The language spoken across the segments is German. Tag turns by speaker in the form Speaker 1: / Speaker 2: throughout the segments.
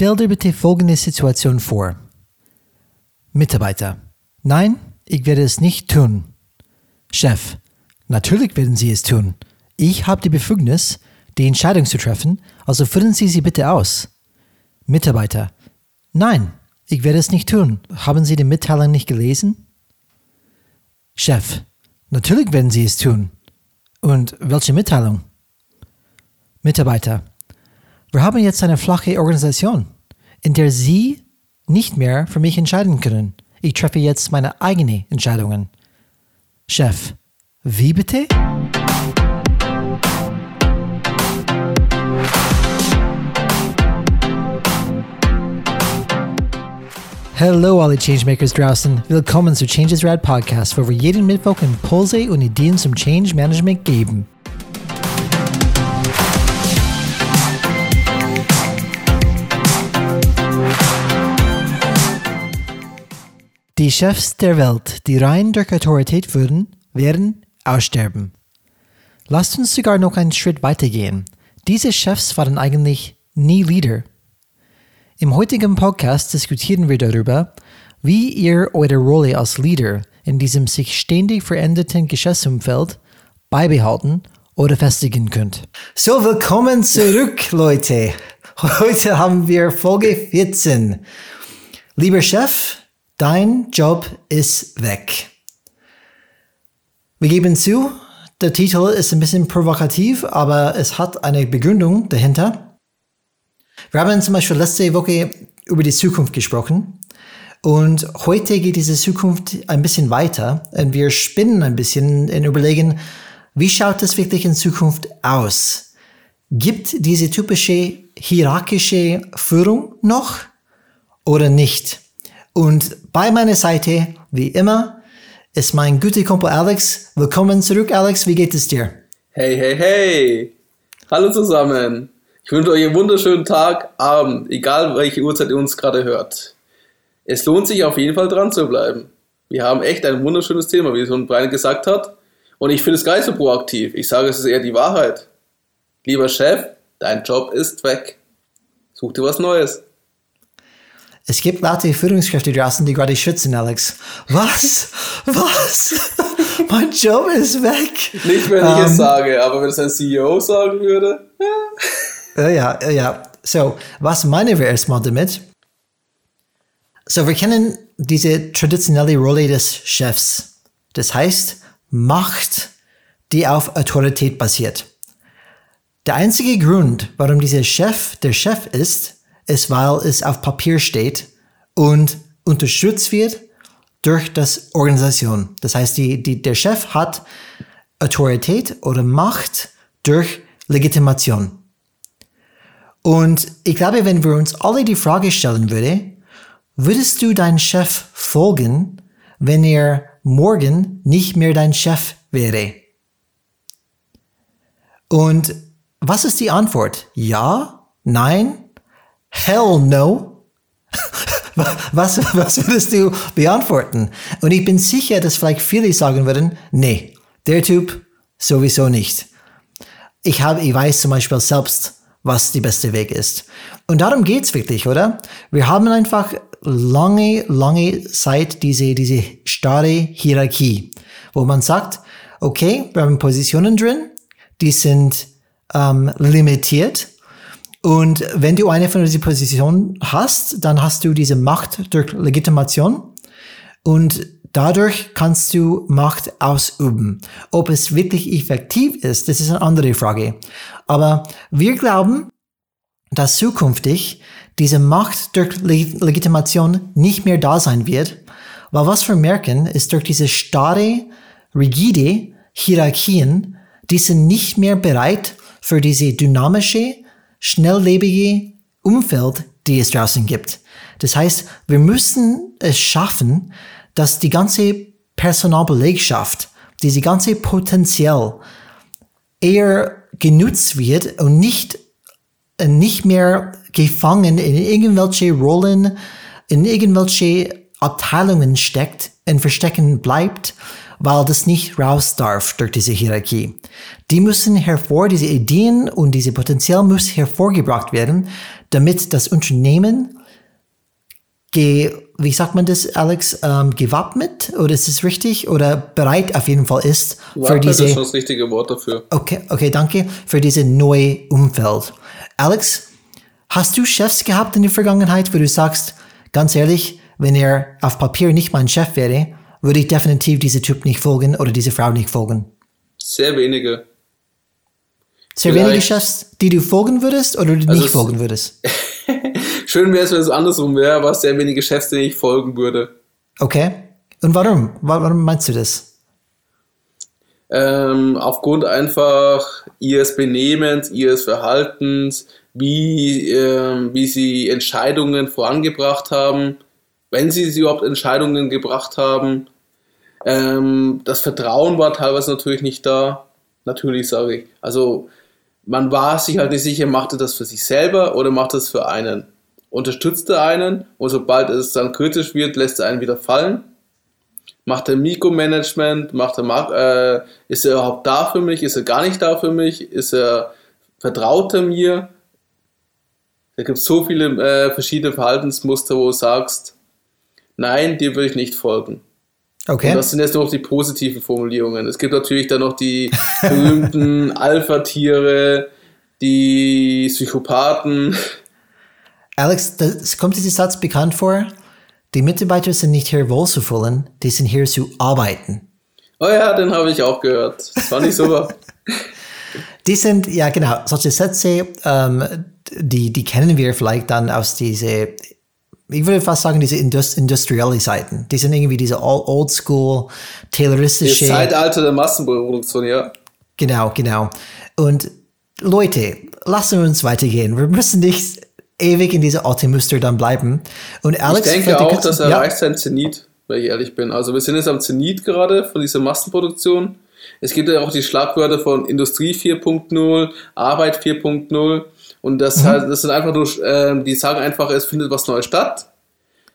Speaker 1: Stell dir bitte folgende Situation vor. Mitarbeiter. Nein, ich werde es nicht tun. Chef. Natürlich werden Sie es tun. Ich habe die Befugnis, die Entscheidung zu treffen, also führen Sie sie bitte aus. Mitarbeiter. Nein, ich werde es nicht tun. Haben Sie die Mitteilung nicht gelesen? Chef. Natürlich werden Sie es tun. Und welche Mitteilung? Mitarbeiter. Wir haben jetzt eine flache Organisation, in der Sie nicht mehr für mich entscheiden können. Ich treffe jetzt meine eigenen Entscheidungen. Chef. Wie bitte? Hallo alle Changemakers draußen. Willkommen zu Changes Rad Podcast, wo wir jeden Mittwoch Impulse und Ideen zum Change Management geben. Die Chefs der Welt, die rein durch Autorität führen, werden aussterben. Lasst uns sogar noch einen Schritt weitergehen. Diese Chefs waren eigentlich nie Leader. Im heutigen Podcast diskutieren wir darüber, wie ihr eure Rolle als Leader in diesem sich ständig veränderten Geschäftsumfeld beibehalten oder festigen könnt. So, willkommen zurück, Leute. Heute haben wir Folge 14. Lieber Chef, dein Job ist weg. Wir geben zu, der Titel ist ein bisschen provokativ, aber es hat eine Begründung dahinter. Wir haben zum Beispiel letzte Woche über die Zukunft gesprochen und heute geht diese Zukunft ein bisschen weiter und wir spinnen ein bisschen und überlegen, wie schaut es wirklich in Zukunft aus? Gibt diese typische hierarchische Führung noch oder nicht? Und bei meiner Seite, wie immer, ist mein guter Kumpel Alex. Willkommen zurück, Alex. Wie geht es dir?
Speaker 2: Hey, hey, hey. Hallo zusammen. Ich wünsche euch einen wunderschönen Tag, Abend, egal welche Uhrzeit ihr uns gerade hört. Es lohnt sich auf jeden Fall dran zu bleiben. Wir haben echt ein wunderschönes Thema, wie schon Brian gesagt hat. Und ich finde es gar nicht so proaktiv. Ich sage, es ist eher die Wahrheit. Lieber Chef, dein Job ist weg. Such dir was Neues.
Speaker 1: Es gibt Leute, Führungskräfte draußen, die gerade schützen, Alex. Was? Was? mein Job ist weg.
Speaker 2: Nicht, wenn ich um, es ähm, sage, aber wenn es ein CEO sagen würde.
Speaker 1: Ja, ja, ja. So, was meinen wir erstmal damit? So, wir kennen diese traditionelle Rolle des Chefs. Das heißt, Macht, die auf Autorität basiert. Der einzige Grund, warum dieser Chef der Chef ist, ist, weil es auf Papier steht und unterstützt wird durch das Organisation. Das heißt, die, die, der Chef hat Autorität oder Macht durch Legitimation. Und ich glaube, wenn wir uns alle die Frage stellen würden, würdest du deinem Chef folgen, wenn er morgen nicht mehr dein Chef wäre? Und was ist die Antwort? Ja? Nein? Hell no. Was, was würdest du beantworten? Und ich bin sicher, dass vielleicht viele sagen würden, nee, der Typ sowieso nicht. Ich habe, ich weiß zum Beispiel selbst, was die beste Weg ist. Und darum geht's wirklich, oder? Wir haben einfach lange, lange Zeit diese, diese starre Hierarchie, wo man sagt, okay, wir haben Positionen drin, die sind ähm, limitiert und wenn du eine von diesen Positionen hast, dann hast du diese Macht durch Legitimation und dadurch kannst du Macht ausüben. Ob es wirklich effektiv ist, das ist eine andere Frage. Aber wir glauben, dass zukünftig diese Macht durch Legitimation nicht mehr da sein wird, weil was wir merken, ist durch diese starre, rigide Hierarchien, die sind nicht mehr bereit für diese dynamische, schnelllebige Umfeld, die es draußen gibt. Das heißt, wir müssen es schaffen, dass die ganze Personalbelegschaft, diese ganze Potenzial eher genutzt wird und nicht, nicht mehr gefangen in irgendwelche Rollen, in irgendwelche Abteilungen steckt und verstecken bleibt, weil das nicht raus darf durch diese Hierarchie. Die müssen hervor, diese Ideen und diese Potenzial muss hervorgebracht werden, damit das Unternehmen, ge, wie sagt man das, Alex, ähm, gewappnet oder ist es richtig oder bereit auf jeden Fall ist für
Speaker 2: Wappnet
Speaker 1: diese.
Speaker 2: ist schon das richtige Wort dafür.
Speaker 1: Okay, okay, danke für diese neue Umfeld. Alex, hast du Chefs gehabt in der Vergangenheit, wo du sagst, ganz ehrlich, wenn er auf Papier nicht mein Chef wäre, würde ich definitiv diese Typ nicht folgen oder diese Frau nicht folgen?
Speaker 2: Sehr wenige.
Speaker 1: Sehr
Speaker 2: Vielleicht-
Speaker 1: wenige Chefs, die du folgen würdest oder
Speaker 2: Also
Speaker 1: nicht folgen würdest?
Speaker 2: Schön wäre es, wenn es andersrum wäre, aber sehr wenige Chefs, denen ich folgen würde.
Speaker 1: Okay. Und warum? Wa- Warum meinst du das?
Speaker 2: Ähm, aufgrund einfach ihres Benehmens, ihres Verhaltens, wie, ähm, wie sie Entscheidungen vorangebracht haben, wenn sie überhaupt Entscheidungen gebracht haben. Ähm, das Vertrauen war teilweise natürlich nicht da. Natürlich sage ich. Also man war sich halt nicht sicher, macht er das für sich selber oder macht er es für einen. Unterstützt er einen und sobald es dann kritisch wird, lässt er einen wieder fallen. Macht er Mikromanagement? Macht er, äh, ist er überhaupt da für mich? Ist er gar nicht da für mich? Ist er, vertraut er mir? Da gibt es so viele äh, verschiedene Verhaltensmuster, wo du sagst, nein, dir würde ich nicht folgen.
Speaker 1: Okay.
Speaker 2: Und das sind jetzt noch die positiven Formulierungen. Es gibt natürlich dann noch die berühmten Alpha-Tiere, die Psychopathen.
Speaker 1: Alex, das, kommt dieser Satz bekannt vor? Die Mitarbeiter sind nicht hier wohlzufühlen, die sind hier zu arbeiten.
Speaker 2: Oh ja, den habe ich auch gehört. Das war nicht so.
Speaker 1: Die sind, ja genau, solche Sätze, ähm, die, die kennen wir vielleicht dann aus diese, ich würde fast sagen, diese Indust industrielle Seiten. Die sind irgendwie diese old, old school,
Speaker 2: Das
Speaker 1: tayloristische.
Speaker 2: Zeitalter der Massenproduktion, ja.
Speaker 1: Genau, genau. Und Leute, lassen wir uns weitergehen. Wir müssen nicht ewig in dieser alte Muster dann bleiben. Und Alex,
Speaker 2: Ich denke auch, dass er
Speaker 1: ja,
Speaker 2: erreicht sein Zenit, wenn ich ehrlich bin. Also wir sind jetzt am Zenit gerade von dieser Massenproduktion. Es gibt ja auch die Schlagwörter von Industrie 4.0, Arbeit 4.0 und das, halt, das sind einfach nur, ähm, die sagen einfach, es findet was Neues statt.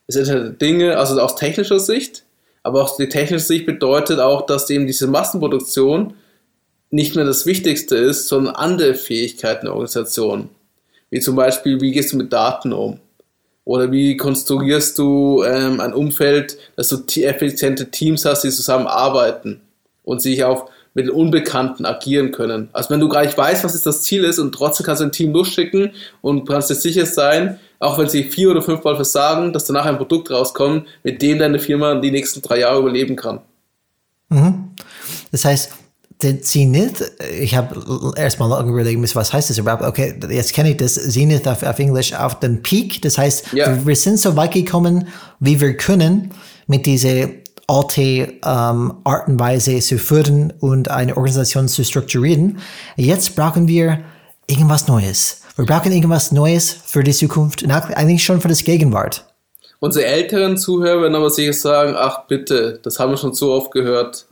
Speaker 2: Es sind halt Dinge, also aus technischer Sicht, aber auch die technische Sicht bedeutet auch, dass eben diese Massenproduktion nicht mehr das Wichtigste ist, sondern andere Fähigkeiten der Organisation. Wie zum Beispiel, wie gehst du mit Daten um? Oder wie konstruierst du ähm, ein Umfeld, dass du te- effiziente Teams hast, die zusammenarbeiten und sich auch mit den Unbekannten agieren können. Also wenn du gar nicht weißt, was jetzt das Ziel ist und trotzdem kannst du ein Team losschicken und kannst dir sicher sein, auch wenn sie vier oder fünfmal versagen, dass danach ein Produkt rauskommt, mit dem deine Firma die nächsten drei Jahre überleben kann.
Speaker 1: Das heißt, der Zenith, ich habe erstmal lange überlegen müssen, was heißt das überhaupt? Okay, jetzt kenne ich das Zenith auf, auf Englisch auf den Peak. Das heißt,
Speaker 2: Ja.
Speaker 1: wir, wir sind so weit gekommen, wie wir können, mit dieser alte ähm, Art und Weise zu führen und eine Organisation zu strukturieren. Jetzt brauchen wir irgendwas Neues. Wir brauchen irgendwas Neues für die Zukunft eigentlich schon für das Gegenwart.
Speaker 2: Unsere älteren Zuhörer werden aber sicher sagen, ach bitte, das haben wir schon so oft gehört.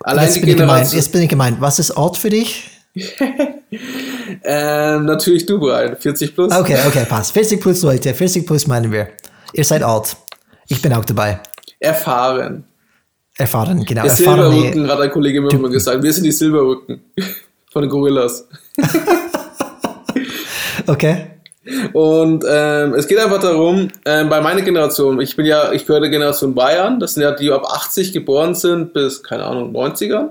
Speaker 2: Allein
Speaker 1: Jetzt
Speaker 2: die
Speaker 1: bin, ich gemeint,
Speaker 2: Generation,
Speaker 1: jetzt bin ich gemeint. Was ist alt für dich?
Speaker 2: ähm, natürlich du, Brian, 40 plus.
Speaker 1: Okay, okay, passt. 40 plus Leute, 40 plus meinen wir. Ihr seid alt. Ich bin auch dabei.
Speaker 2: Erfahren.
Speaker 1: Erfahren, genau.
Speaker 2: Der Silberrücken, hat ein Kollege mir immer gesagt. Wir sind die Silberrücken von den Gorillas.
Speaker 1: okay.
Speaker 2: Und ähm, es geht einfach darum, ähm, bei meiner Generation, ich bin ja, ich gehöre der Generation Bayern, das sind ja die, die ab 80 geboren sind bis, keine Ahnung, 90er,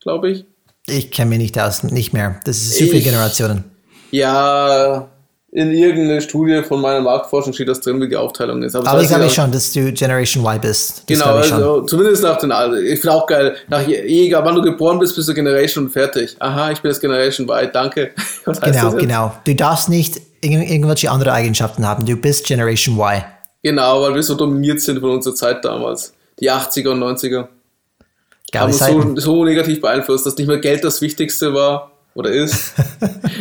Speaker 2: glaube ich.
Speaker 1: Ich kenne mich nicht aus, nicht mehr. Das ist so viele Generationen.
Speaker 2: Ja, in irgendeiner Studie von meiner Marktforschung steht das drin, wie die Aufteilung ist.
Speaker 1: Aber
Speaker 2: das
Speaker 1: ich glaube schon, dass du Generation Y bist. Das
Speaker 2: Genau, also zumindest nach den Alter. Ich finde auch geil, nach egal wann du geboren bist, bist du Generation und fertig. Aha, ich bin jetzt Generation Y, danke. Was
Speaker 1: Genau,
Speaker 2: das
Speaker 1: genau. Du darfst nicht irg irgendwelche andere Eigenschaften haben. Du bist Generation Y.
Speaker 2: Genau, weil wir so dominiert sind von unserer Zeit damals. Die 80er und 90er.
Speaker 1: Geile
Speaker 2: haben uns so, so negativ beeinflusst, dass nicht mehr Geld das Wichtigste war oder ist.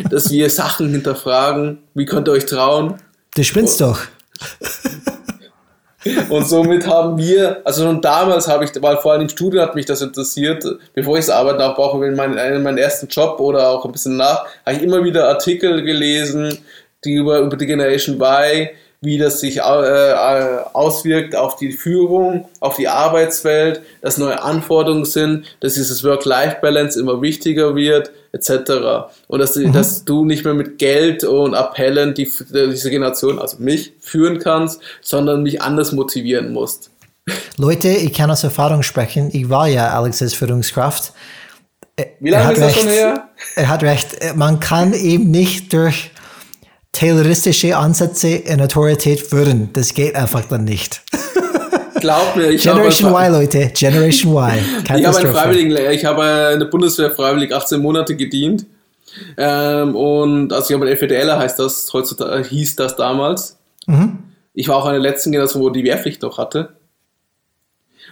Speaker 2: dass wir Sachen hinterfragen. Wie könnt ihr euch trauen?
Speaker 1: Du spinnst doch.
Speaker 2: Und somit haben wir, also schon damals habe ich, weil vor allem im Studium hat mich das interessiert, bevor ich das Arbeiten auch brauche, in meinen, in meinen ersten Job oder auch ein bisschen nach, habe ich immer wieder Artikel gelesen, die über, über die Generation Y, wie das sich äh, äh, auswirkt auf die Führung, auf die Arbeitswelt, dass neue Anforderungen sind, dass dieses Work-Life-Balance immer wichtiger wird, etc. Und dass, mhm. dass du nicht mehr mit Geld und Appellen die, diese Generation, also mich, führen kannst, sondern mich anders motivieren musst.
Speaker 1: Leute, ich kann aus Erfahrung sprechen. Ich war ja Alexes Führungskraft.
Speaker 2: Wie lange ist das schon her?
Speaker 1: Er hat recht. Man kann eben nicht durch tayloristische Ansätze in Autorität führen. Das geht einfach dann nicht.
Speaker 2: Glaub mir, ich
Speaker 1: Generation habe, Y, Leute. Generation Y.
Speaker 2: ich habe einen Freiwilligen, ich habe in der Bundeswehr freiwillig 18 Monate gedient. Ähm, und also ich habe ein FDLer heißt das, heutzutage hieß das damals. Mhm. Ich war auch eine der letzten Generation, wo die Wehrpflicht noch hatte.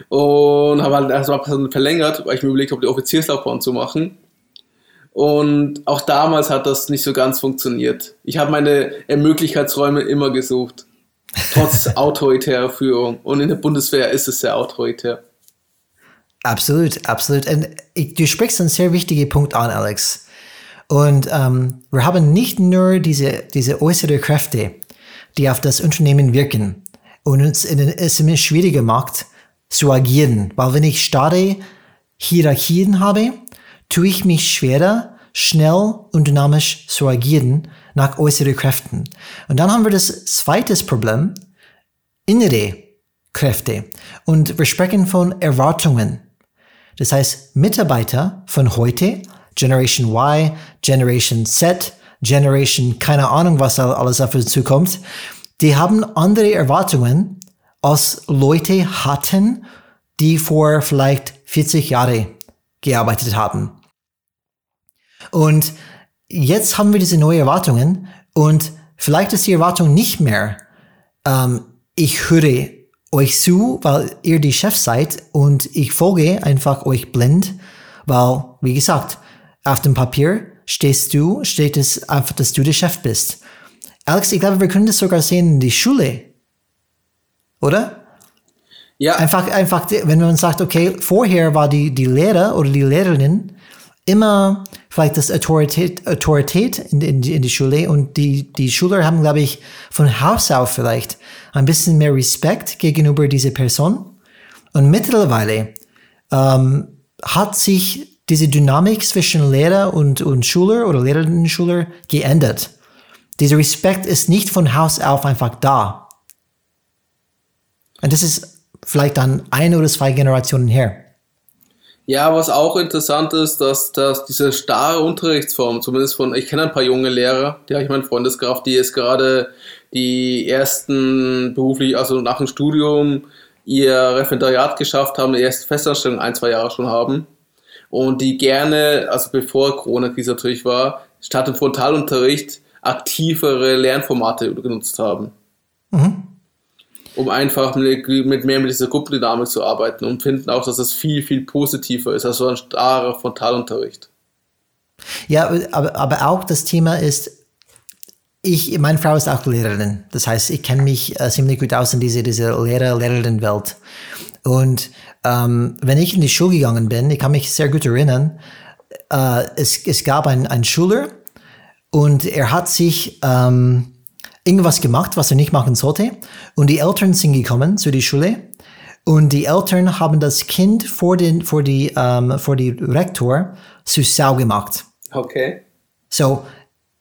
Speaker 2: Und habe halt erstmal verlängert, weil ich mir überlegt habe, die Offizierslaufbahn zu machen. Und auch damals hat das nicht so ganz funktioniert. Ich habe meine Möglichkeitsräume immer gesucht. Trotz autoritärer Führung. Und in der Bundeswehr ist es sehr autoritär.
Speaker 1: Absolut, absolut. Und du sprichst einen sehr wichtigen Punkt an, Alex. Und ähm, wir haben nicht nur diese, diese äußeren Kräfte, die auf das Unternehmen wirken und uns in, es immer schwieriger macht, zu agieren. Weil wenn ich starre Hierarchien habe, tue ich mich schwerer, schnell und dynamisch zu agieren nach äußeren Kräften. Und dann haben wir das zweite Problem, innere Kräfte. Und wir sprechen von Erwartungen. Das heißt, Mitarbeiter von heute, Generation Y, Generation Z, Generation, keine Ahnung, was alles uns zukommt, die haben andere Erwartungen als Leute hatten, die vor vielleicht 40 Jahre gearbeitet haben. Und jetzt haben wir diese neuen Erwartungen und vielleicht ist die Erwartung nicht mehr, ähm, ich höre euch zu, weil ihr die Chef seid und ich folge einfach euch blind, weil, wie gesagt, auf dem Papier stehst du, steht es einfach, dass du der Chef bist. Alex, ich glaube, wir können das sogar sehen in die Schule. Oder? Ja. Einfach, einfach, wenn man sagt, okay, vorher war die, die Lehrer oder die Lehrerin immer vielleicht das Autorität, Autorität in, in, in die Schule und die, die Schüler haben, glaube ich, von Haus auf vielleicht ein bisschen mehr Respekt gegenüber dieser Person. Und mittlerweile ähm, hat sich diese Dynamik zwischen Lehrer und, und Schüler oder Lehrerinnen und Schüler geändert. Dieser Respekt ist nicht von Haus auf einfach da. Und das ist vielleicht dann eine oder zwei Generationen her.
Speaker 2: Ja, was auch interessant ist, dass, dass diese starre Unterrichtsform, zumindest von, ich kenne ein paar junge Lehrer, die habe ich meinen Freundeskraft, die jetzt gerade die ersten beruflich, also nach dem Studium, ihr Referendariat geschafft haben, die erste Festanstellung ein, zwei Jahre schon haben und die gerne, also bevor Corona-Krise natürlich war, statt im Frontalunterricht aktivere Lernformate genutzt haben. Mhm um einfach mit, mehr mit dieser Gruppendynamik zu arbeiten und finden auch, dass es viel, viel positiver ist als so ein starrer Frontalunterricht.
Speaker 1: Ja, aber, aber auch das Thema ist, ich, meine Frau ist auch Lehrerin. Das heißt, ich kenne mich äh, ziemlich gut aus in diese, diese Lehrer-Lehrerinnen-Welt. Und ähm, wenn ich in die Schule gegangen bin, ich kann mich sehr gut erinnern, äh, es, es gab einen Schüler und er hat sich ähm, irgendwas gemacht, was er nicht machen sollte. Und die Eltern sind gekommen zu der Schule. Und die Eltern haben das Kind vor, den, vor, die, ähm, vor die Rektor zu Sau gemacht.
Speaker 2: Okay.
Speaker 1: So,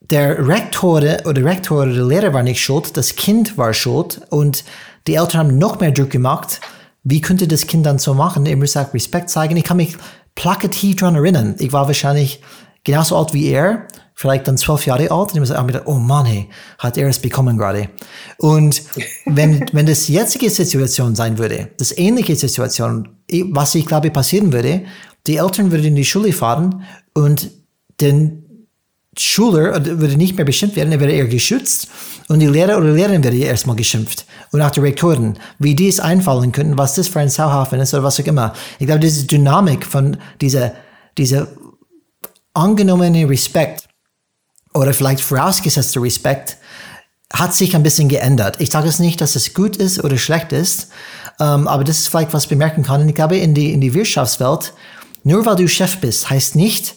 Speaker 1: der Rektor oder Rektor oder der Lehrer war nicht schuld, das Kind war schuld. Und die Eltern haben noch mehr Druck gemacht. Wie könnte das Kind dann so machen? Er muss auch Respekt zeigen. Ich kann mich plakativ daran erinnern. Ich war wahrscheinlich genauso alt wie er vielleicht dann zwölf Jahre alt, und ich muss auch gedacht, oh Mann, hey, hat er es bekommen gerade. Und wenn, wenn das jetzige Situation sein würde, das ähnliche Situation, was ich glaube passieren würde, die Eltern würden in die Schule fahren und den Schüler würde nicht mehr beschimpft werden, er wäre eher geschützt und die Lehrer oder Lehrerin wäre erstmal geschimpft. Und auch die Rektoren, wie die es einfallen könnten, was das für ein Sauhafen ist oder was auch immer. Ich glaube, diese Dynamik von dieser, dieser angenommene Respekt oder vielleicht vorausgesetzter Respekt hat sich ein bisschen geändert. Ich sage es nicht, dass es gut ist oder schlecht ist, ähm, aber das ist vielleicht was bemerken kann. Ich glaube, in die, in die Wirtschaftswelt, nur weil du Chef bist, heißt nicht,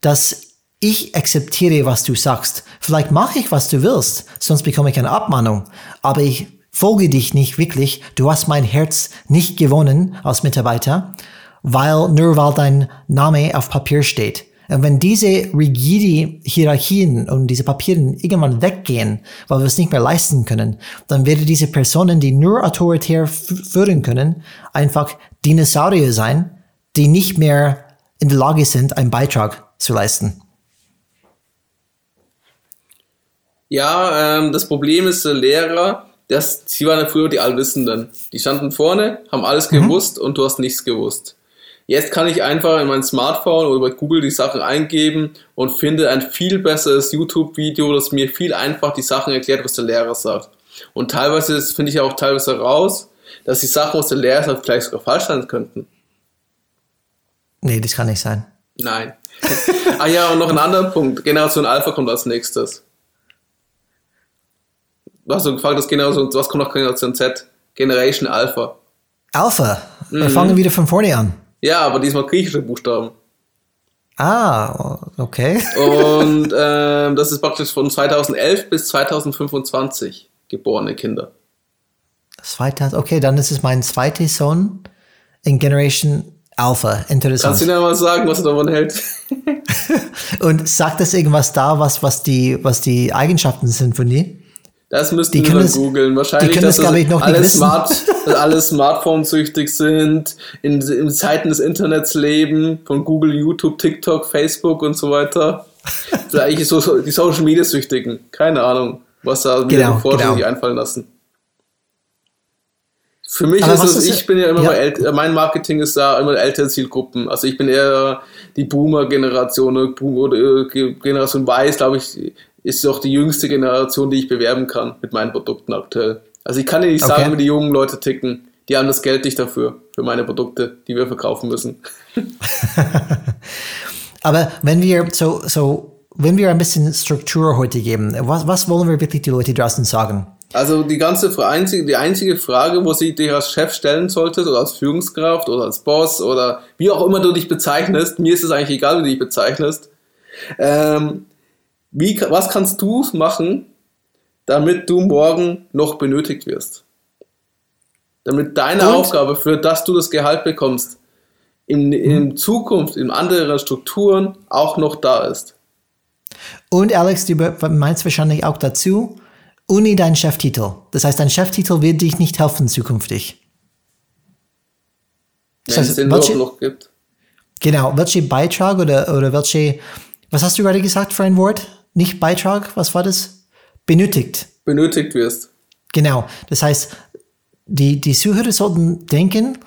Speaker 1: dass ich akzeptiere, was du sagst. Vielleicht mache ich, was du willst, sonst bekomme ich eine Abmahnung. Aber ich folge dich nicht wirklich. Du hast mein Herz nicht gewonnen als Mitarbeiter, weil nur weil dein Name auf Papier steht. Und wenn diese rigide Hierarchien und diese Papieren irgendwann weggehen, weil wir es nicht mehr leisten können, dann werden diese Personen, die nur autoritär führen können, einfach Dinosaurier sein, die nicht mehr in der Lage sind, einen Beitrag zu leisten.
Speaker 2: Ja, ähm, das Problem ist, der Lehrer, das, sie waren ja früher die Allwissenden. Die standen vorne, haben alles mhm. gewusst und du hast nichts gewusst. Jetzt kann ich einfach in mein Smartphone oder bei Google die Sachen eingeben und finde ein viel besseres YouTube-Video, das mir viel einfach die Sachen erklärt, was der Lehrer sagt. Und teilweise finde ich auch teilweise raus, dass die Sachen, was der Lehrer sagt, vielleicht sogar falsch sein könnten.
Speaker 1: Nee, das kann nicht sein.
Speaker 2: Nein. ah ja, und noch ein anderer Punkt. Generation Alpha kommt als nächstes. Du hast du gefragt, dass Generation, was kommt nach Generation Z? Generation Alpha.
Speaker 1: Alpha? Wir mhm. fangen wieder von vorne an.
Speaker 2: Ja, aber diesmal griechische Buchstaben.
Speaker 1: Ah, okay.
Speaker 2: Und ähm, das ist praktisch von 2011 bis 2025 geborene Kinder.
Speaker 1: 2000, okay, dann ist es mein zweiter Sohn in Generation Alpha. Interessant.
Speaker 2: Kannst du dir mal sagen, was er davon hält?
Speaker 1: Und sagt das irgendwas da, was, was, die, was die Eigenschaften sind von dir?
Speaker 2: Das müssten die wir dann googeln. Wahrscheinlich,
Speaker 1: die können dass das, das ich, noch
Speaker 2: alle, Smart, alle Smartphone-süchtig sind, in, in Zeiten des Internets leben, von Google, YouTube, TikTok, Facebook und so weiter. Vielleicht so die Social Media Süchtigen. Keine Ahnung, was da mir genau, genau. sich einfallen lassen. Für mich Aber ist es, ich bin ja immer ja. bei älter, mein Marketing ist da immer ältere Zielgruppen. Also ich bin eher die Boomer-Generation oder äh, Generation Weiß, glaube ich, ist doch die jüngste Generation, die ich bewerben kann mit meinen Produkten aktuell. Also ich kann dir nicht okay. sagen, wie die jungen Leute ticken. Die haben das Geld nicht dafür, für meine Produkte, die wir verkaufen müssen.
Speaker 1: Aber wenn wir so, so, wenn wir ein bisschen Struktur heute geben, was, was wollen wir wirklich die Leute draußen sagen?
Speaker 2: Also die ganze einzige, die einzige Frage, wo sie dich als Chef stellen solltest oder als Führungskraft oder als Boss oder wie auch immer du dich bezeichnest, mir ist es eigentlich egal, wie du dich bezeichnest, ähm, wie, was kannst du machen, damit du morgen noch benötigt wirst? Damit deine Und? Aufgabe, für das du das Gehalt bekommst, in, in mhm. Zukunft, in anderen Strukturen auch noch da ist.
Speaker 1: Und Alex, du meinst wahrscheinlich auch dazu, Uni dein Cheftitel. Das heißt, dein Cheftitel wird dich nicht helfen zukünftig.
Speaker 2: Wenn das heißt, es den welche, noch gibt.
Speaker 1: Genau, welche Beitrag oder, oder welche, was hast du gerade gesagt für ein Wort? Nicht Beitrag, was war das? Benötigt.
Speaker 2: Benötigt wirst.
Speaker 1: Genau. Das heißt, die, die Zuhörer sollten denken,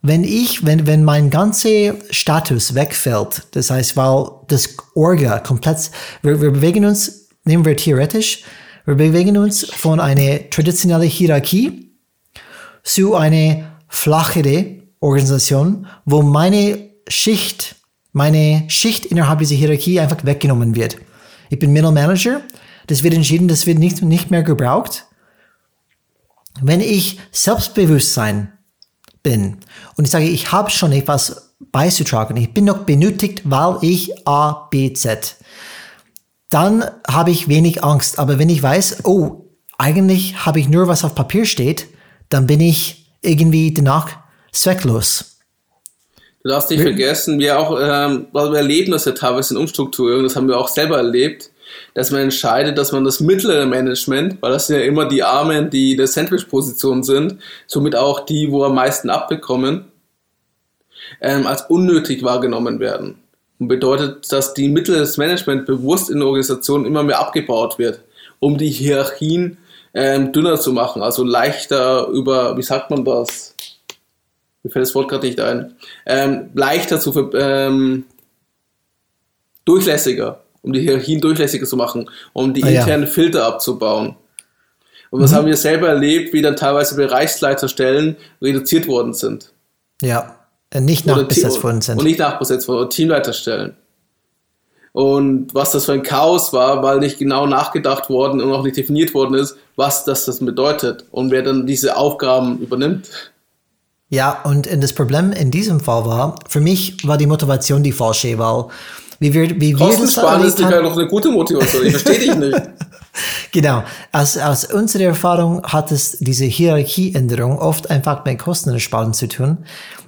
Speaker 1: wenn ich, wenn, wenn mein ganzer Status wegfällt, das heißt, weil das Orga komplett, wir, wir bewegen uns, nehmen wir theoretisch, wir bewegen uns von einer traditionellen Hierarchie zu einer flachere Organisation, wo meine Schicht, meine Schicht innerhalb dieser Hierarchie einfach weggenommen wird. Ich bin Middle Manager. Das wird entschieden, das wird nicht, nicht mehr gebraucht. Wenn ich Selbstbewusstsein bin und ich sage, ich habe schon etwas beizutragen, ich bin noch benötigt, weil ich A, B, Z, dann habe ich wenig Angst. Aber wenn ich weiß, oh, eigentlich habe ich nur was auf Papier steht, dann bin ich irgendwie danach zwecklos.
Speaker 2: Du darfst nicht vergessen, wir auch, ähm, wir erleben das ja teilweise in Umstrukturierung, das haben wir auch selber erlebt, dass man entscheidet, dass man das mittlere Management, weil das sind ja immer die Armen, die in der Sandwich-Position sind, somit auch die, wo am meisten abbekommen, ähm, als unnötig wahrgenommen werden. Und bedeutet, dass die mittleres Management bewusst in der Organisation immer mehr abgebaut wird, um die Hierarchien ähm, dünner zu machen, also leichter über, wie sagt man das? Mir fällt das Wort gerade nicht ein, ähm, leichter zu ähm, durchlässiger, um die Hierarchien durchlässiger zu machen, um die ah, internen ja. Filter abzubauen. Und was mhm. haben wir selber erlebt, wie dann teilweise Bereichsleiterstellen reduziert worden sind.
Speaker 1: Ja, äh, nicht nachbesetzt worden sind.
Speaker 2: Und nicht nachbesetzt worden, Teamleiterstellen. Und was das für ein Chaos war, weil nicht genau nachgedacht worden und auch nicht definiert worden ist, was das, das bedeutet und wer dann diese Aufgaben übernimmt.
Speaker 1: Ja, und das Problem in diesem Fall war, für mich war die Motivation die falsche, weil Wie wir, wie wir
Speaker 2: Kostensparen ist nicht noch eine gute Motivation. Ich verstehe dich nicht.
Speaker 1: genau. Aus, aus unserer Erfahrung hat es diese Hierarchieänderung oft einfach mit Kostensparen zu tun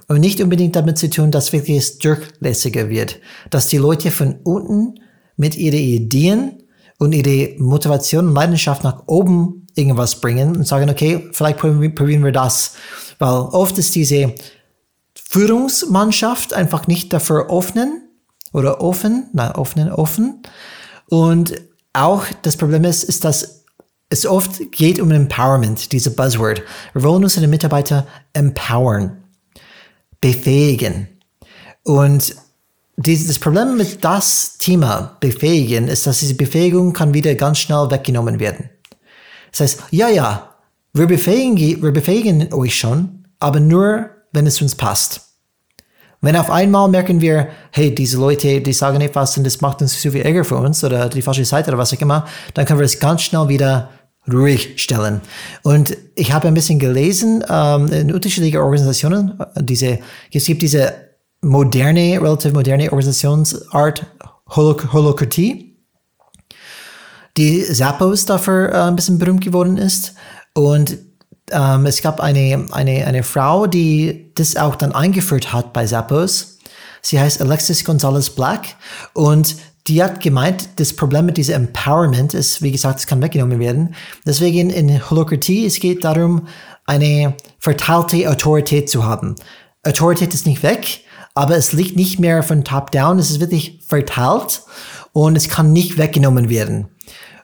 Speaker 1: und nicht unbedingt damit zu tun, dass wirklich es durchlässiger wird. Dass die Leute von unten mit ihren Ideen und ihre Motivation und Leidenschaft nach oben irgendwas bringen und sagen, okay, vielleicht probieren wir das. Weil oft ist diese Führungsmannschaft einfach nicht dafür offen oder offen, nein, offen, offen. Und auch das Problem ist, ist, dass es oft geht um Empowerment, diese Buzzword. Wir wollen unsere Mitarbeiter empowern, befähigen. Und das Problem mit das Thema befähigen ist, dass diese Befähigung kann wieder ganz schnell weggenommen werden. Das heißt, ja, ja, wir befähigen, wir befähigen euch schon, aber nur, wenn es uns passt. Wenn auf einmal merken wir, hey, diese Leute, die sagen etwas und das macht uns zu viel Ärger für uns oder die falsche Seite oder was auch immer, dann können wir es ganz schnell wieder ruhig stellen. Und ich habe ein bisschen gelesen ähm, in unterschiedlichen Organisationen, diese, es gibt diese moderne, relativ moderne Organisationsart Holokratie, die Zappos dafür äh, ein bisschen berühmt geworden ist. Und ähm, es gab eine, eine, eine Frau, die das auch dann eingeführt hat bei Zappos. Sie heißt Alexis Gonzalez Black und die hat gemeint, das Problem mit diesem Empowerment ist, wie gesagt, es kann weggenommen werden. Deswegen in Holokratie, es geht darum, eine verteilte Autorität zu haben. Autorität ist nicht weg, aber es liegt nicht mehr von top down, es ist wirklich verteilt und es kann nicht weggenommen werden.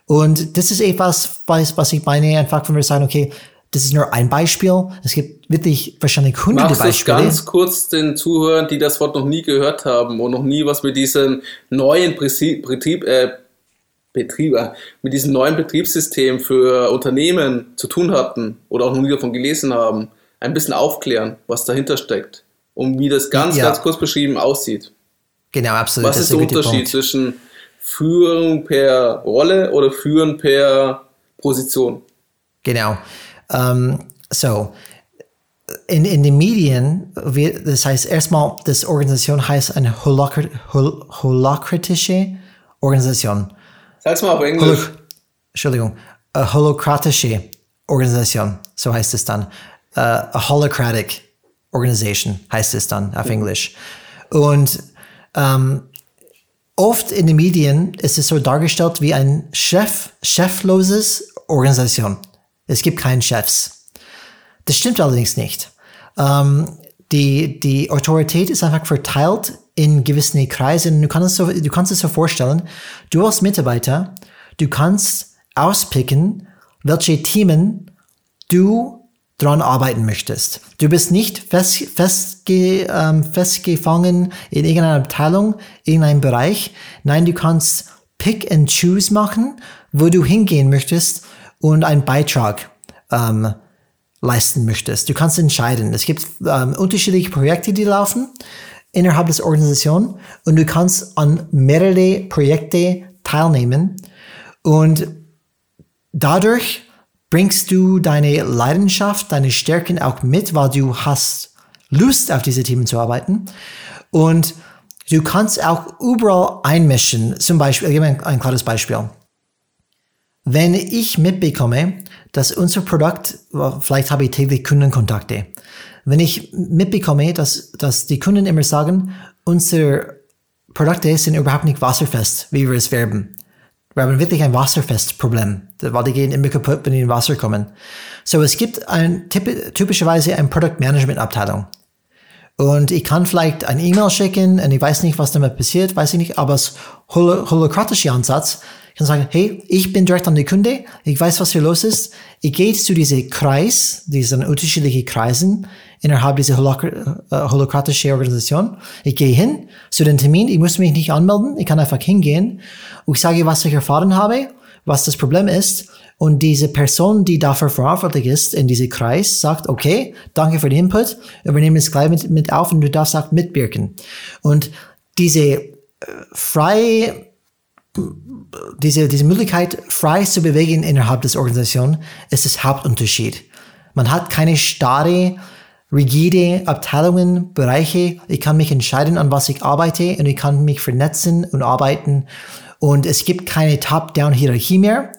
Speaker 1: Und das ist etwas, was, was ich meine, einfach, wenn wir sagen, okay, das ist nur ein Beispiel. Es gibt wirklich wahrscheinlich hunderte
Speaker 2: Magst
Speaker 1: Beispiele.
Speaker 2: ganz kurz den Zuhörern, die das Wort noch nie gehört haben und noch nie was mit diesem neuen Betrieb, äh, Betrieb, äh, mit diesem neuen Betriebssystem für Unternehmen zu tun hatten oder auch noch nie davon gelesen haben, ein bisschen aufklären, was dahinter steckt und wie das ganz, ja. ganz kurz beschrieben aussieht.
Speaker 1: Genau, absolut.
Speaker 2: Was ist der Unterschied Punkt. zwischen Führung per Rolle oder Führen per Position?
Speaker 1: Genau. Um, so, in, in den Medien, wir, das heißt erstmal, das Organisation heißt eine holokrat, hol, holokratische Organisation.
Speaker 2: Sag's mal auf Englisch. Holo,
Speaker 1: Entschuldigung, a holokratische Organisation, so heißt es dann. Uh, a holocratic organization heißt es dann auf Englisch. Und um, oft in den Medien ist es so dargestellt wie ein Chef, chefloses Organisation. Es gibt keinen Chefs. Das stimmt allerdings nicht. Ähm, die, die Autorität ist einfach verteilt in gewissen Kreisen. Du kannst, so, du kannst es so vorstellen, du als Mitarbeiter, du kannst auspicken, welche Themen du dran arbeiten möchtest. Du bist nicht fest, festge, ähm, festgefangen in irgendeiner Abteilung, in einem Bereich. Nein, du kannst Pick and Choose machen, wo du hingehen möchtest und einen Beitrag ähm, leisten möchtest. Du kannst entscheiden. Es gibt ähm, unterschiedliche Projekte, die laufen innerhalb des Organisations und du kannst an mehrere Projekte teilnehmen und dadurch bringst du deine Leidenschaft, deine Stärken auch mit, weil du hast Lust auf diese Themen zu arbeiten und du kannst auch überall einmischen. Zum Beispiel, ich gebe ein, klares Beispiel. Wenn ich mitbekomme, dass unser Produkt, vielleicht habe ich täglich Kundenkontakte, wenn ich mitbekomme, dass, dass die Kunden immer sagen, unsere Produkte sind überhaupt nicht wasserfest, wie wir es werben. Wir haben wirklich ein Wasserfest-Problem, weil die gehen immer kaputt, wenn die in Wasser kommen. So, es gibt ein, typischerweise eine Product Management Abteilung. Und ich kann vielleicht ein E-Mail schicken und ich weiß nicht, was damit passiert, weiß ich nicht, aber das hol holokratische Ansatz kann sagen, hey, ich bin direkt an die Kunde, ich weiß, was hier los ist. Ich gehe zu diesem Kreis, diesen unterschiedlichen Kreisen innerhalb dieser holokratischen Organisation. Ich gehe hin zu den Termin, ich muss mich nicht anmelden, ich kann einfach hingehen und ich sage, was ich erfahren habe, was das Problem ist. Und diese Person, die dafür verantwortlich ist in diesem Kreis, sagt, okay, danke für den Input, wir nehmen es gleich mit, mit auf und du darfst auch mitwirken. Und diese äh, freie diese, diese Möglichkeit, frei zu bewegen innerhalb des Organisations, ist das Hauptunterschied. Man hat keine starre rigide Abteilungen, Bereiche. Ich kann mich entscheiden, an was ich arbeite und ich kann mich vernetzen und arbeiten. Und es gibt keine Top-Down-Hierarchie mehr.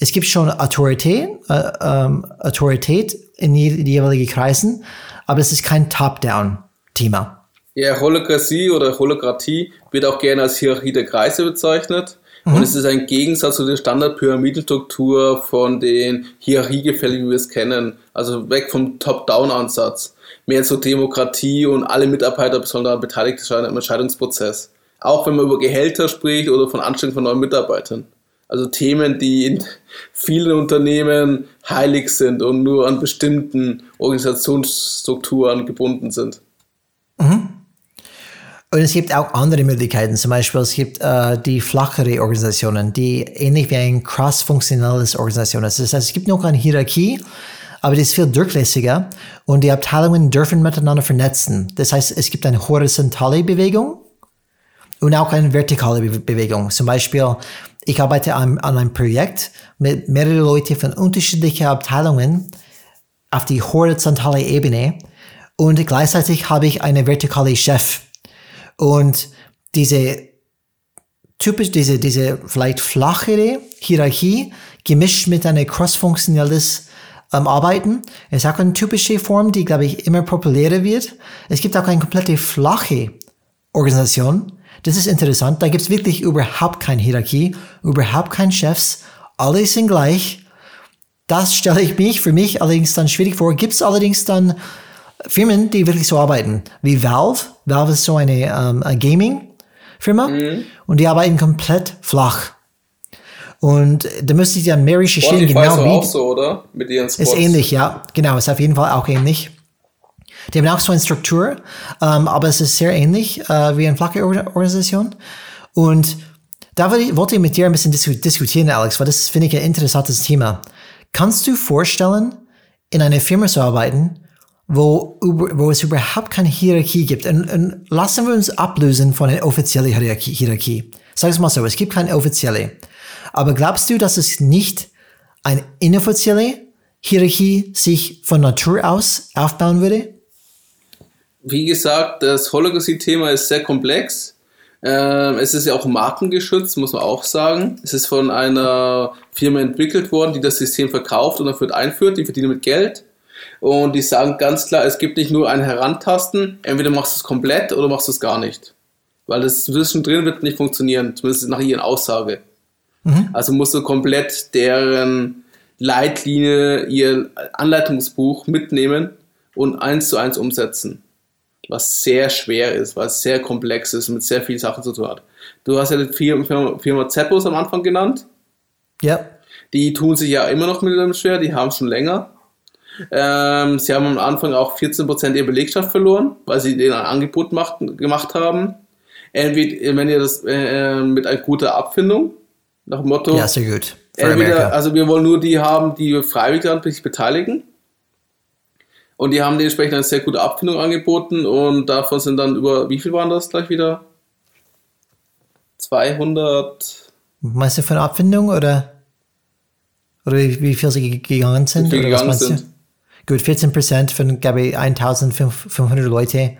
Speaker 1: Es gibt schon Autorität, äh, ähm, Autorität in die jeweiligen Kreisen, aber es ist kein Top-Down-Thema.
Speaker 2: Ja, Holokratie oder Holokratie wird auch gerne als Hierarchie der Kreise bezeichnet. Mhm. Und es ist ein Gegensatz zu der Standard-Pyramidenstruktur von den Hierarchiegefällen, wie wir es kennen. Also weg vom Top-Down-Ansatz. Mehr zur Demokratie und alle Mitarbeiter sollen daran beteiligt sein im Entscheidungsprozess. Auch wenn man über Gehälter spricht oder von Anstellung von neuen Mitarbeitern. Also Themen, die in vielen Unternehmen heilig sind und nur an bestimmten Organisationsstrukturen gebunden sind.
Speaker 1: Mhm. Und es gibt auch andere Möglichkeiten. Zum Beispiel es gibt äh, die flachere Organisationen, die ähnlich wie ein cross-funktionales Organisation ist. Das heißt, es gibt noch eine Hierarchie, aber die ist viel durchlässiger und die Abteilungen dürfen miteinander vernetzen. Das heißt, es gibt eine horizontale Bewegung und auch eine vertikale Bewegung. Zum Beispiel, ich arbeite an, an einem Projekt mit mehreren Leuten von unterschiedlichen Abteilungen auf die horizontale Ebene und gleichzeitig habe ich eine vertikale Chef. Und diese typisch, diese, diese vielleicht flachere Hierarchie gemischt mit einer cross-funktionelles ähm, Arbeiten ist auch eine typische Form, die, glaube ich, immer populärer wird. Es gibt auch eine komplette flache Organisation. Das ist interessant. Da gibt es wirklich überhaupt keine Hierarchie, überhaupt keine Chefs. Alle sind gleich. Das stelle ich mich für mich allerdings dann schwierig vor. Gibt es allerdings dann Firmen, die wirklich so arbeiten, wie Valve. Valve ist so eine, ähm, eine Gaming-Firma mhm. und die arbeiten komplett flach. Und da müsste ich dann mehr recherchieren.
Speaker 2: Genau, ist auch so, oder? Mit ihren
Speaker 1: Spots. Ist ähnlich, ja. Genau, ist auf jeden Fall auch ähnlich. Die haben auch so eine Struktur, ähm, aber es ist sehr ähnlich äh, wie eine flache Organisation. Und da wollte ich mit dir ein bisschen diskutieren, Alex, weil das finde ich ein interessantes Thema. Kannst du vorstellen, in einer Firma zu arbeiten, wo, wo es überhaupt keine Hierarchie gibt. Und, und lassen wir uns ablösen von einer offiziellen Hierarchie. Sag es mal so, es gibt keine offizielle. Aber glaubst du, dass es nicht eine inoffizielle Hierarchie sich von Natur aus aufbauen würde?
Speaker 2: Wie gesagt, das Holacracy-Thema ist sehr komplex. Ähm, es ist ja auch markengeschützt, muss man auch sagen. Es ist von einer Firma entwickelt worden, die das System verkauft und dafür einführt. Die verdienen mit Geld. Und die sagen ganz klar, es gibt nicht nur ein Herantasten, entweder machst du es komplett oder machst du es gar nicht. Weil das Zwischendrin wird nicht funktionieren, zumindest nach ihren Aussage. Mhm. Also musst du komplett deren Leitlinie, ihr Anleitungsbuch mitnehmen und eins zu eins umsetzen. Was sehr schwer ist, was sehr komplex ist und mit sehr vielen Sachen zu tun hat. Du hast ja die Firma, Firma Zeppos am Anfang genannt.
Speaker 1: Ja.
Speaker 2: Die tun sich ja immer noch mit dem schwer, die haben schon länger. Ähm, sie haben am Anfang auch 14% ihrer Belegschaft verloren, weil sie denen ein Angebot macht, gemacht haben. Entweder, wenn ihr das äh, mit einer guten Abfindung, nach dem Motto.
Speaker 1: Ja, sehr gut.
Speaker 2: Entweder, also wir wollen nur die haben, die freiwillig daran sich beteiligen. Und die haben dementsprechend eine sehr gute Abfindung angeboten und davon sind dann über, wie viel waren das gleich wieder? 200.
Speaker 1: Meinst du von Abfindung oder? Oder wie viel sie gegangen sind?
Speaker 2: Wie viel gegangen sind?
Speaker 1: Gut, 14 Prozent von, glaube ich, 1500 Leute.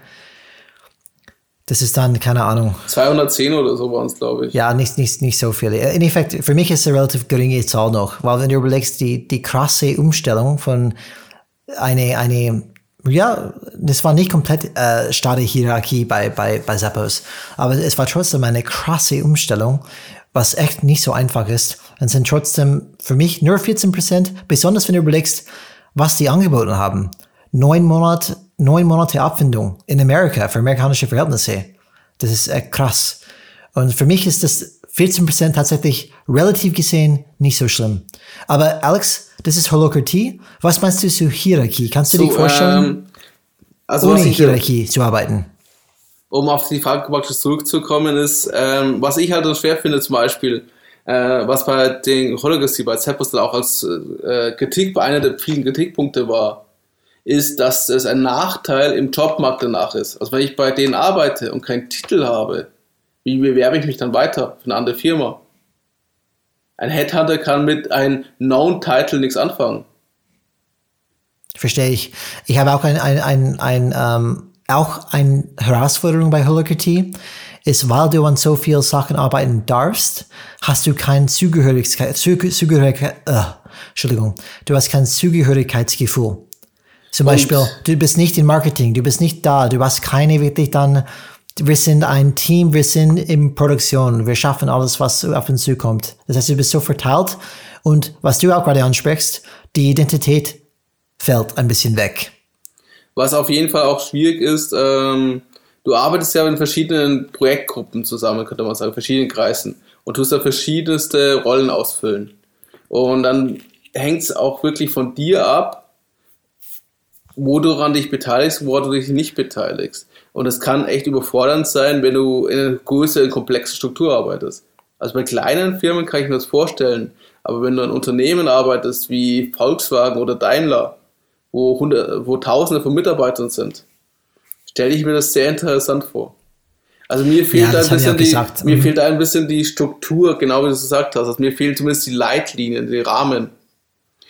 Speaker 1: Das ist dann, keine Ahnung.
Speaker 2: 210 oder so waren es, glaube ich.
Speaker 1: Ja, nicht, nicht, nicht so viele. In Effekt, für mich ist es eine relativ geringe Zahl noch, weil wenn du überlegst, die, die krasse Umstellung von eine, eine, ja, das war nicht komplett äh, starre Hierarchie bei, bei, bei Zappos, aber es war trotzdem eine krasse Umstellung, was echt nicht so einfach ist. Und sind trotzdem für mich nur 14 Prozent, besonders wenn du überlegst, was die angeboten haben. Neun Monate, neun Monate Abfindung in Amerika für amerikanische Verhältnisse. Das ist echt krass. Und für mich ist das 14% tatsächlich relativ gesehen nicht so schlimm. Aber Alex, das ist Holokratie. Was meinst du zu Hierarchie? Kannst du so, dir vorstellen, ähm, also ohne Hierarchie zu arbeiten?
Speaker 2: Um auf die Frage zurückzukommen, ist, ähm, was ich halt so schwer finde, zum Beispiel, äh, was bei den Holocracy, bei Zappos auch als äh, Kritik, bei einer der vielen Kritikpunkte war, ist, dass es ein Nachteil im Jobmarkt danach ist. Also wenn ich bei denen arbeite und keinen Titel habe, wie bewerbe ich mich dann weiter für eine andere Firma? Ein Headhunter kann mit einem Known-Title nichts anfangen.
Speaker 1: verstehe ich. Ich habe auch ein, ein, ein, ein ähm, auch eine Herausforderung bei Holacracy ist, weil du an so vielen Sachen arbeiten darfst, hast du kein Zugehörigkeit, Zugehörigkeit, äh, Entschuldigung, du hast kein Zugehörigkeitsgefühl. Zum Beispiel, du bist nicht im Marketing, du bist nicht da, du hast keine wirklich dann, wir sind ein Team, wir sind in Produktion, wir schaffen alles, was auf uns zukommt. Das heißt, du bist so verteilt und was du auch gerade ansprichst, die Identität fällt ein bisschen weg.
Speaker 2: Was auf jeden Fall auch schwierig ist, ähm, du arbeitest ja in verschiedenen Projektgruppen zusammen, könnte man sagen, verschiedenen Kreisen und tust da verschiedenste Rollen ausfüllen. Und dann hängt es auch wirklich von dir ab, wo du daran dich beteiligst, wo du dich nicht beteiligst. Und es kann echt überfordernd sein, wenn du in einer größeren, komplexen Struktur arbeitest. Also bei kleinen Firmen kann ich mir das vorstellen, aber wenn du in Unternehmen arbeitest wie Volkswagen oder Daimler, wo, hundert, wo Tausende von Mitarbeitern sind, stelle ich mir das sehr interessant vor. Also mir fehlt, ja, ein, bisschen die, mir mhm. fehlt ein bisschen die Struktur, genau wie du es gesagt hast. Also mir fehlen zumindest die Leitlinien, die Rahmen.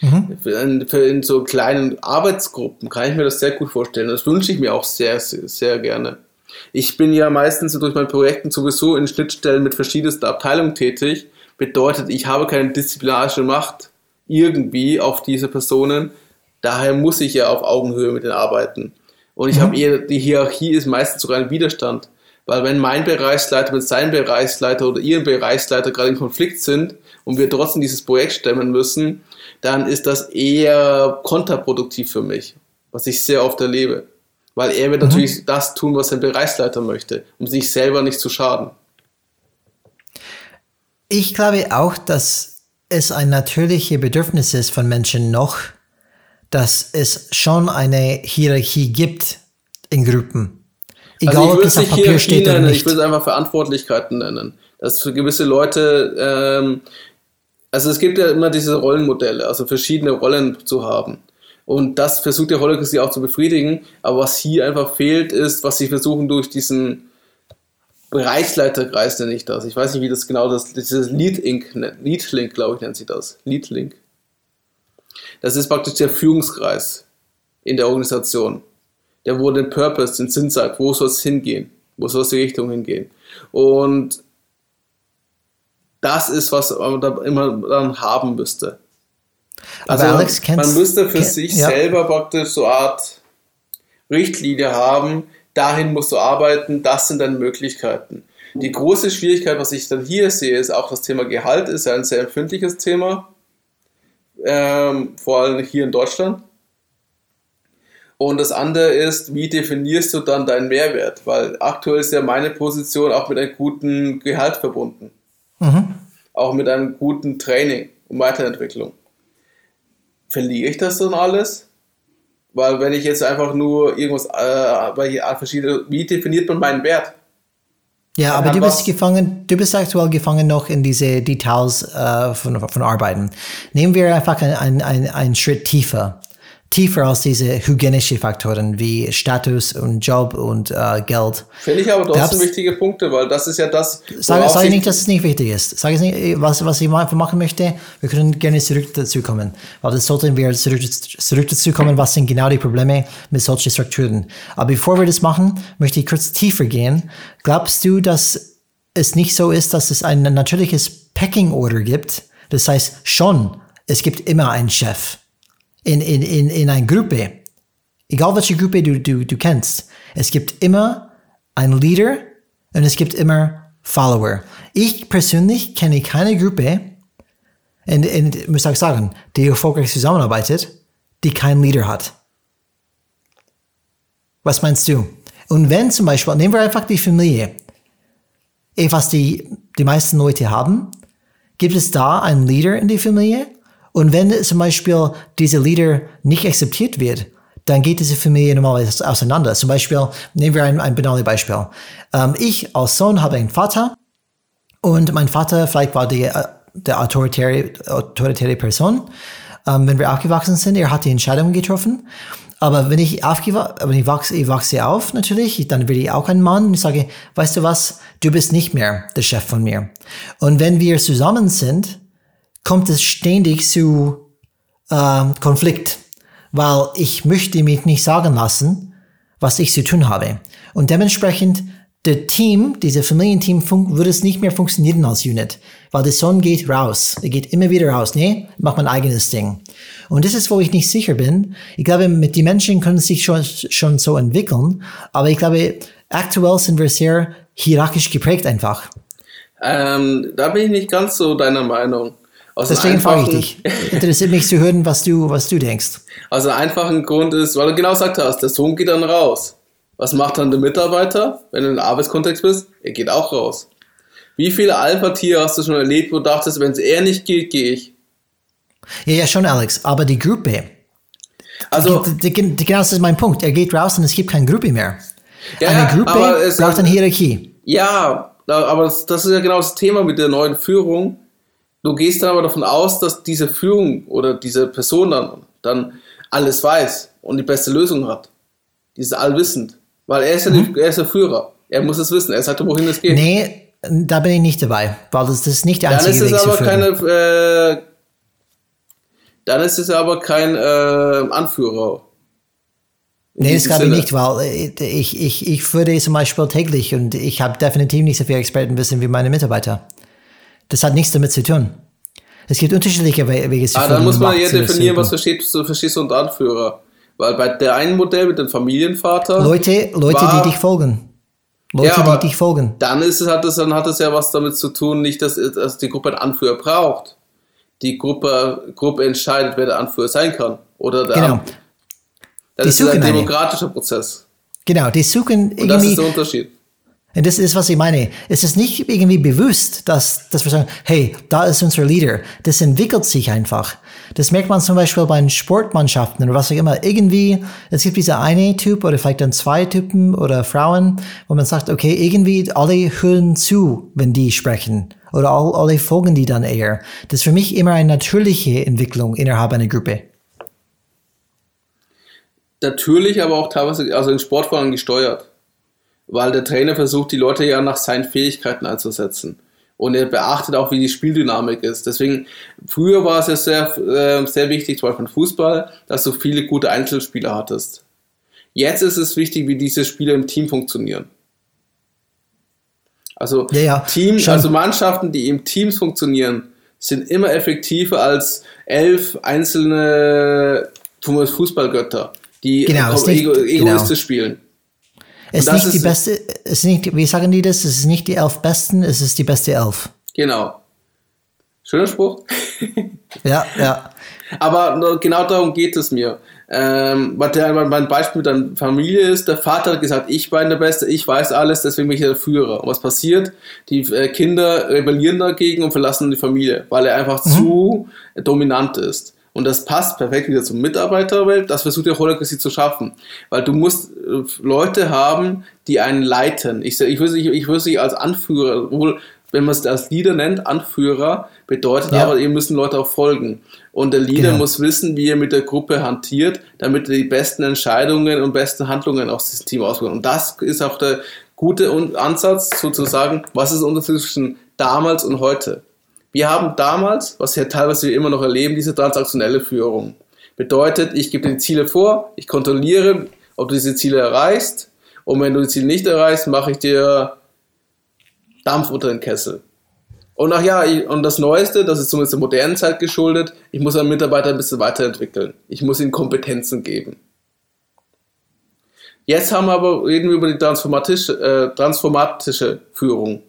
Speaker 2: Mhm. Für, in, für in so kleinen Arbeitsgruppen kann ich mir das sehr gut vorstellen. Das wünsche ich mir auch sehr, sehr, sehr gerne. Ich bin ja meistens durch meine Projekte sowieso in Schnittstellen mit verschiedensten Abteilungen tätig. Bedeutet, ich habe keine disziplinarische Macht irgendwie auf diese Personen. Daher muss ich ja auf Augenhöhe mit denen arbeiten. Und ich mhm. habe eher, die Hierarchie ist meistens sogar ein Widerstand. Weil wenn mein Bereichsleiter mit seinem Bereichsleiter oder ihrem Bereichsleiter gerade in Konflikt sind und wir trotzdem dieses Projekt stemmen müssen, dann ist das eher kontraproduktiv für mich, was ich sehr oft erlebe. Weil er wird mhm. natürlich das tun, was sein Bereichsleiter möchte, um sich selber nicht zu schaden.
Speaker 1: Ich glaube auch, dass es ein natürliches Bedürfnis ist von Menschen noch, dass es schon eine Hierarchie gibt in Gruppen.
Speaker 2: Egal, also ob es auf Papier steht nennen, oder nicht. Ich will es einfach Verantwortlichkeiten nennen. Dass für gewisse Leute ähm, also es gibt ja immer diese Rollenmodelle, also verschiedene Rollen zu haben. Und das versucht der Holocracy auch zu befriedigen. Aber was hier einfach fehlt, ist, was sie versuchen durch diesen Bereichsleiterkreis, nenne ich das. Ich weiß nicht, wie das genau das, dieses Lead-Link, Lead-Link, glaube ich, nennt sie das. Lead-Link. Das ist praktisch der Führungskreis in der Organisation. Der, wo den Purpose, den Sinn sagt, wo soll es hingehen? Wo soll es die Richtung hingehen? Und das ist, was man da immer dann haben müsste. Also Aber Alex, kennst, man müsste für kenn, sich ja. selber praktisch so eine Art Richtlinie haben, dahin musst du arbeiten, das sind deine Möglichkeiten. Die große Schwierigkeit, was ich dann hier sehe, ist auch das Thema Gehalt, ist ein sehr empfindliches Thema, ähm, vor allem hier in Deutschland. Und das andere ist, wie definierst du dann deinen Mehrwert? Weil aktuell ist ja meine Position auch mit einem guten Gehalt verbunden. Mhm. Auch mit einem guten Training und Weiterentwicklung. Verliere ich das dann alles? Weil wenn ich jetzt einfach nur irgendwas, äh, weil hier verschiedene, wie definiert man meinen Wert?
Speaker 1: Ja, aber du bist gefangen, du bist aktuell gefangen noch in diese Details äh, von, von Arbeiten. Nehmen wir einfach einen ein, ein Schritt tiefer tiefer als diese hygienischen Faktoren wie Status und Job und äh, Geld.
Speaker 2: Finde ich aber trotzdem wichtige Punkte, weil das ist ja das.
Speaker 1: Sage sag ich nicht, dass es nicht wichtig ist. Sage ich nicht, was, was ich machen möchte. Wir können gerne zurück dazu kommen, weil das sollten wir zurück, zurück dazu kommen, was sind genau die Probleme mit solchen Strukturen. Aber bevor wir das machen, möchte ich kurz tiefer gehen. Glaubst du, dass es nicht so ist, dass es ein natürliches Pecking Order gibt? Das heißt schon, es gibt immer einen Chef in, in, in, in einer Gruppe, egal welche Gruppe du, du, du kennst, es gibt immer einen Leader und es gibt immer Follower. Ich persönlich kenne keine Gruppe, und, und muss auch sagen, die erfolgreich zusammenarbeitet, die keinen Leader hat. Was meinst du? Und wenn zum Beispiel, nehmen wir einfach die Familie, was die, die meisten Leute haben, gibt es da einen Leader in der Familie und wenn zum Beispiel diese Leader nicht akzeptiert wird, dann geht diese Familie normalerweise auseinander. Zum Beispiel, nehmen wir ein, ein banales Beispiel. Ähm, ich als Sohn habe einen Vater und mein Vater vielleicht war die, äh, der autoritäre, autoritäre Person. Ähm, wenn wir aufgewachsen sind, er hat die Entscheidungen getroffen. Aber wenn ich aufgewachsen, ich wachse, ich wachse auf natürlich, dann werde ich auch ein Mann und ich sage, weißt du was, du bist nicht mehr der Chef von mir. Und wenn wir zusammen sind, kommt es ständig zu ähm, Konflikt, weil ich möchte mich nicht sagen lassen, was ich zu tun habe. Und dementsprechend, der Team, dieser Familienteam, würde es nicht mehr funktionieren als Unit, weil der Sohn geht raus. Er geht immer wieder raus. Nee, macht mein eigenes Ding. Und das ist, wo ich nicht sicher bin. Ich glaube, mit die Menschen können sich schon, schon so entwickeln, aber ich glaube, aktuell sind wir sehr hierarchisch geprägt einfach.
Speaker 2: Ähm, da bin ich nicht ganz so deiner Meinung.
Speaker 1: Aus Deswegen frage ich dich. Interessiert mich zu hören, was du, was du denkst.
Speaker 2: Also ein einfacher Grund ist, weil du genau gesagt hast, der Sohn geht dann raus. Was macht dann der Mitarbeiter, wenn du im Arbeitskontext bist? Er geht auch raus. Wie viele Alpha-Tiere hast du schon erlebt, wo du dachtest, wenn es er nicht geht, gehe ich?
Speaker 1: Ja, ja, schon, Alex. Aber die Gruppe. Also, die, die, die, genau das ist mein Punkt. Er geht raus und es gibt keine Gruppe mehr. Ja, eine Gruppe braucht eine Hierarchie.
Speaker 2: Ja, aber das, das ist ja genau das Thema mit der neuen Führung. Du gehst dann aber davon aus, dass diese Führung oder diese Person dann, dann alles weiß und die beste Lösung hat. Die ist allwissend. Weil er ist ja, mhm. die, er ist der Führer. Er muss es wissen. Er sagt, wohin es geht.
Speaker 1: Nee, da bin ich nicht dabei, weil das, das ist nicht der einzige
Speaker 2: Dann ist es aber keine, äh, dann ist es aber kein äh, Anführer.
Speaker 1: Nee, das glaube ich nicht, weil ich, ich, ich führe zum Beispiel täglich und ich habe definitiv nicht so viel Expertenwissen wie meine Mitarbeiter. Das hat nichts damit zu tun. Es gibt unterschiedliche Wege
Speaker 2: Ah, dann muss man ja definieren, was versteht, so verstehst du unter Anführer. Weil bei der einen Modell mit dem Familienvater.
Speaker 1: Leute, Leute, war, die dich folgen. Leute, ja, die dich folgen.
Speaker 2: Dann ist es, hat es, dann hat es ja was damit zu tun, nicht, dass, dass die Gruppe einen Anführer braucht. Die Gruppe, Gruppe entscheidet, wer der Anführer sein kann. Oder der
Speaker 1: genau.
Speaker 2: Das die ist ein demokratischer eine. Prozess.
Speaker 1: Genau, die suchen irgendwie.
Speaker 2: Und das ist der Unterschied.
Speaker 1: Und das ist, was ich meine. Es ist nicht irgendwie bewusst, dass, dass wir sagen, hey, da ist unser Leader. Das entwickelt sich einfach. Das merkt man zum Beispiel bei den Sportmannschaften oder was auch immer. Irgendwie, es gibt dieser eine Typ oder vielleicht dann zwei Typen oder Frauen, wo man sagt, okay, irgendwie alle hören zu, wenn die sprechen. Oder alle folgen die dann eher. Das ist für mich immer eine natürliche Entwicklung innerhalb einer Gruppe
Speaker 2: natürlich aber auch teilweise, also in Sportvereinen gesteuert. Weil der Trainer versucht, die Leute ja nach seinen Fähigkeiten einzusetzen. Und er beachtet auch, wie die Spieldynamik ist. Deswegen, früher war es ja sehr, äh, sehr wichtig, zum Beispiel im Fußball, dass du viele gute Einzelspieler hattest. Jetzt ist es wichtig, wie diese Spieler im Team funktionieren. Also, ja, ja, Team, also Mannschaften, die im Teams funktionieren, sind immer effektiver als elf einzelne Fußballgötter die genau, ego egoistisch genau. spielen.
Speaker 1: Es ist nicht die beste, es ist nicht, wie sagen die das? Es ist nicht die elf Besten, es ist die beste Elf.
Speaker 2: Genau. Schöner Spruch.
Speaker 1: ja, ja.
Speaker 2: Aber genau darum geht es mir. Ähm, mein Beispiel mit der Familie ist, der Vater hat gesagt, ich bin der Beste, ich weiß alles, deswegen bin ich der Führer. Und was passiert? Die äh, Kinder rebellieren dagegen und verlassen die Familie, weil er einfach mhm. zu dominant ist. Und das passt perfekt wieder zur Mitarbeiterwelt. Das versucht der Holacracy zu schaffen. Weil du musst äh, Leute haben, die einen leiten. Ich, ich würde sie, ich als Anführer, wohl, wenn man es als Leader nennt, Anführer, bedeutet ja. aber, ihr müssen Leute auch folgen. Und der Leader genau. muss wissen, wie er mit der Gruppe hantiert, damit er die besten Entscheidungen und besten Handlungen aus diesem Team ausführt. Und das ist auch der gute Ansatz, sozusagen, was ist der Unterschied zwischen damals und heute? Wir haben damals, was wir teilweise immer noch erleben, diese transaktionelle Führung. Bedeutet, ich gebe dir die Ziele vor, ich kontrolliere, ob du diese Ziele erreichst und wenn du die Ziele nicht erreichst, mache ich dir Dampf unter den Kessel. Und ach ja, und das Neueste, das ist zumindest der modernen Zeit geschuldet, ich muss einen Mitarbeiter ein bisschen weiterentwickeln. Ich muss ihm Kompetenzen geben. Jetzt haben wir aber, reden wir über die transformatische, äh, transformatische Führung.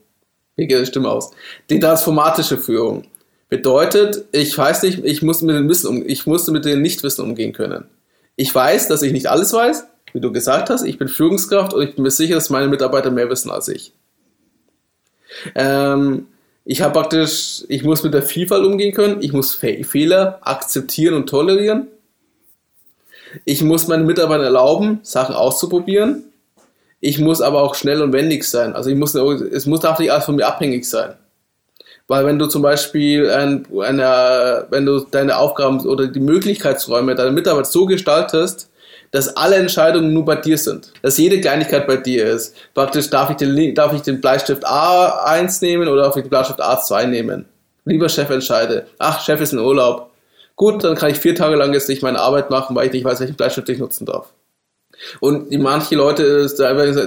Speaker 2: Geht die Stimme aus? Die transformatische Führung bedeutet, ich weiß nicht, ich muss mit dem Wissen um, ich musste mit dem Nichtwissen umgehen können. Ich weiß, dass ich nicht alles weiß, wie du gesagt hast. Ich bin Führungskraft und ich bin mir sicher, dass meine Mitarbeiter mehr wissen als ich. Ähm, ich habe praktisch, ich muss mit der Vielfalt umgehen können. Ich muss Fe Fehler akzeptieren und tolerieren. Ich muss meinen Mitarbeitern erlauben, Sachen auszuprobieren. Ich muss aber auch schnell und wendig sein. Also ich muss, es muss auch nicht alles von mir abhängig sein. Weil wenn du zum Beispiel ein, eine, wenn du deine Aufgaben oder die Möglichkeitsräume deiner Mitarbeiter so gestaltest, dass alle Entscheidungen nur bei dir sind. Dass jede Kleinigkeit bei dir ist. Praktisch darf ich den, darf ich den Bleistift A1 nehmen oder darf ich den Bleistift A2 nehmen. Lieber Chef entscheide. Ach, Chef ist in Urlaub. Gut, dann kann ich vier Tage lang jetzt nicht meine Arbeit machen, weil ich nicht weiß, welchen Bleistift ich nutzen darf. Und die, manche Leute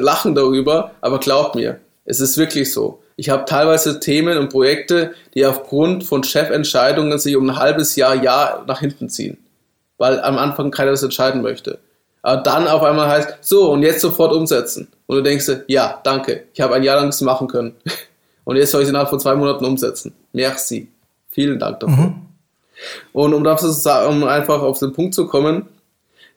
Speaker 2: lachen darüber, aber glaubt mir, es ist wirklich so. Ich habe teilweise Themen und Projekte, die aufgrund von Chefentscheidungen sich um ein halbes Jahr, Jahr nach hinten ziehen. Weil am Anfang keiner das entscheiden möchte. Aber dann auf einmal heißt, so und jetzt sofort umsetzen. Und du denkst, ja, danke, ich habe ein Jahr lang das machen können. Und jetzt soll ich es innerhalb von zwei Monaten umsetzen. Merci. Vielen Dank dafür. Mhm. Und um, das, um einfach auf den Punkt zu kommen,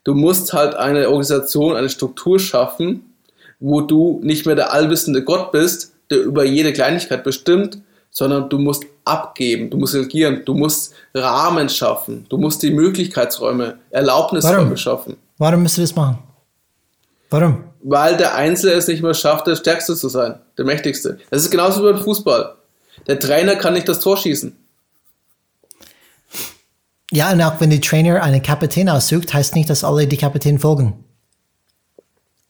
Speaker 2: du musst halt eine Organisation, eine Struktur schaffen, wo du nicht mehr der allwissende Gott bist, der über jede Kleinigkeit bestimmt, sondern du musst abgeben, du musst regieren, du musst Rahmen schaffen, du musst die Möglichkeitsräume, Erlaubnisräume Warum? schaffen.
Speaker 1: Warum müsst du das machen? Warum?
Speaker 2: Weil der Einzelne es nicht mehr schafft, der Stärkste zu sein, der Mächtigste. Das ist genauso wie beim Fußball. Der Trainer kann nicht das Tor schießen.
Speaker 1: Ja, und auch wenn der Trainer einen Kapitän aussucht, heißt nicht, dass alle die Kapitän folgen.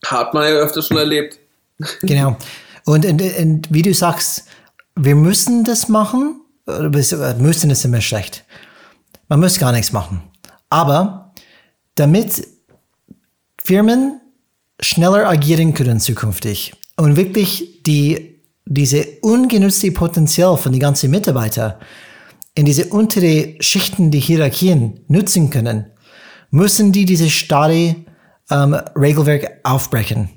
Speaker 2: Hat man ja öfter schon erlebt.
Speaker 1: Genau. Und, und, und wie du sagst, wir müssen das machen. Müssen ist immer schlecht. Man muss gar nichts machen. Aber damit Firmen schneller agieren können zukünftig und wirklich die, diese ungenutzte Potenzial von den ganzen Mitarbeitern in diese untere Schichten die Hierarchien nutzen können, müssen die diese starre ähm, Regelwerk aufbrechen.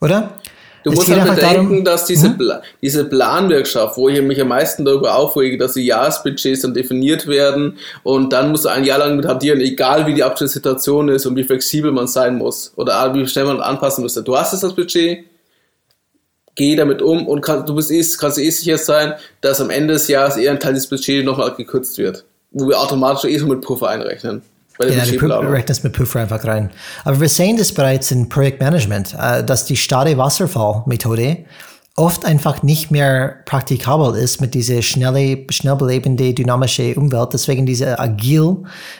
Speaker 1: Oder?
Speaker 2: Du es musst halt bedenken, darum, dass diese, mhm. Pla diese Planwirtschaft, wo ich mich am meisten darüber aufrege, dass die Jahresbudgets dann definiert werden und dann musst du ein Jahr lang mit hantieren, egal wie die aktuelle Situation ist und wie flexibel man sein muss oder wie schnell man anpassen müsste. Du hast jetzt das Budget, geh damit um und kann, du bist eh, kannst eh sicher sein, dass am Ende des Jahres eher ein Teil des Budgets nochmal gekürzt wird, wo wir automatisch eh so mit Puffer einrechnen.
Speaker 1: Bei der ja, du rechnest mit Puffer einfach rein. Aber wir sehen das bereits in Projektmanagement, äh, dass die starre Wasserfallmethode oft einfach nicht mehr praktikabel ist mit dieser schnelle, schnell belebende, dynamische Umwelt. Deswegen diese agil,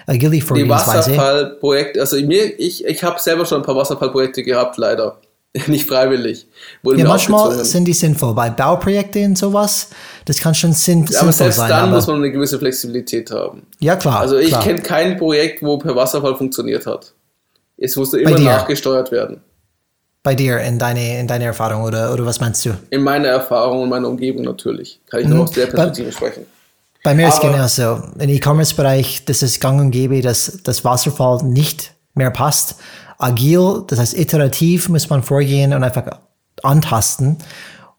Speaker 1: agile
Speaker 2: Vorgehensweise. Die Wasserfallprojekte, also mir, ich, ich habe selber schon ein paar Wasserfallprojekte gehabt, leider. Nicht freiwillig.
Speaker 1: ja, manchmal sind die sinnvoll. Bei Bauprojekten und sowas, das kann schon sinn, ja, sinnvoll
Speaker 2: aber selbst
Speaker 1: sein.
Speaker 2: dann muss man eine gewisse Flexibilität haben.
Speaker 1: Ja, klar.
Speaker 2: Also ich kenne kein Projekt, wo per Wasserfall funktioniert hat. Es musste immer nachgesteuert werden.
Speaker 1: Bei dir, in deine, in deine Erfahrung, oder, oder was meinst du?
Speaker 2: In meiner Erfahrung und meiner Umgebung natürlich. Kann ich mhm. nur aus der Perspektive bei, sprechen.
Speaker 1: Bei mir aber, ist genauso. Im E-Commerce-Bereich, das ist gang und gäbe, dass das Wasserfall nicht mehr passt agil, das heißt iterativ muss man vorgehen und einfach antasten,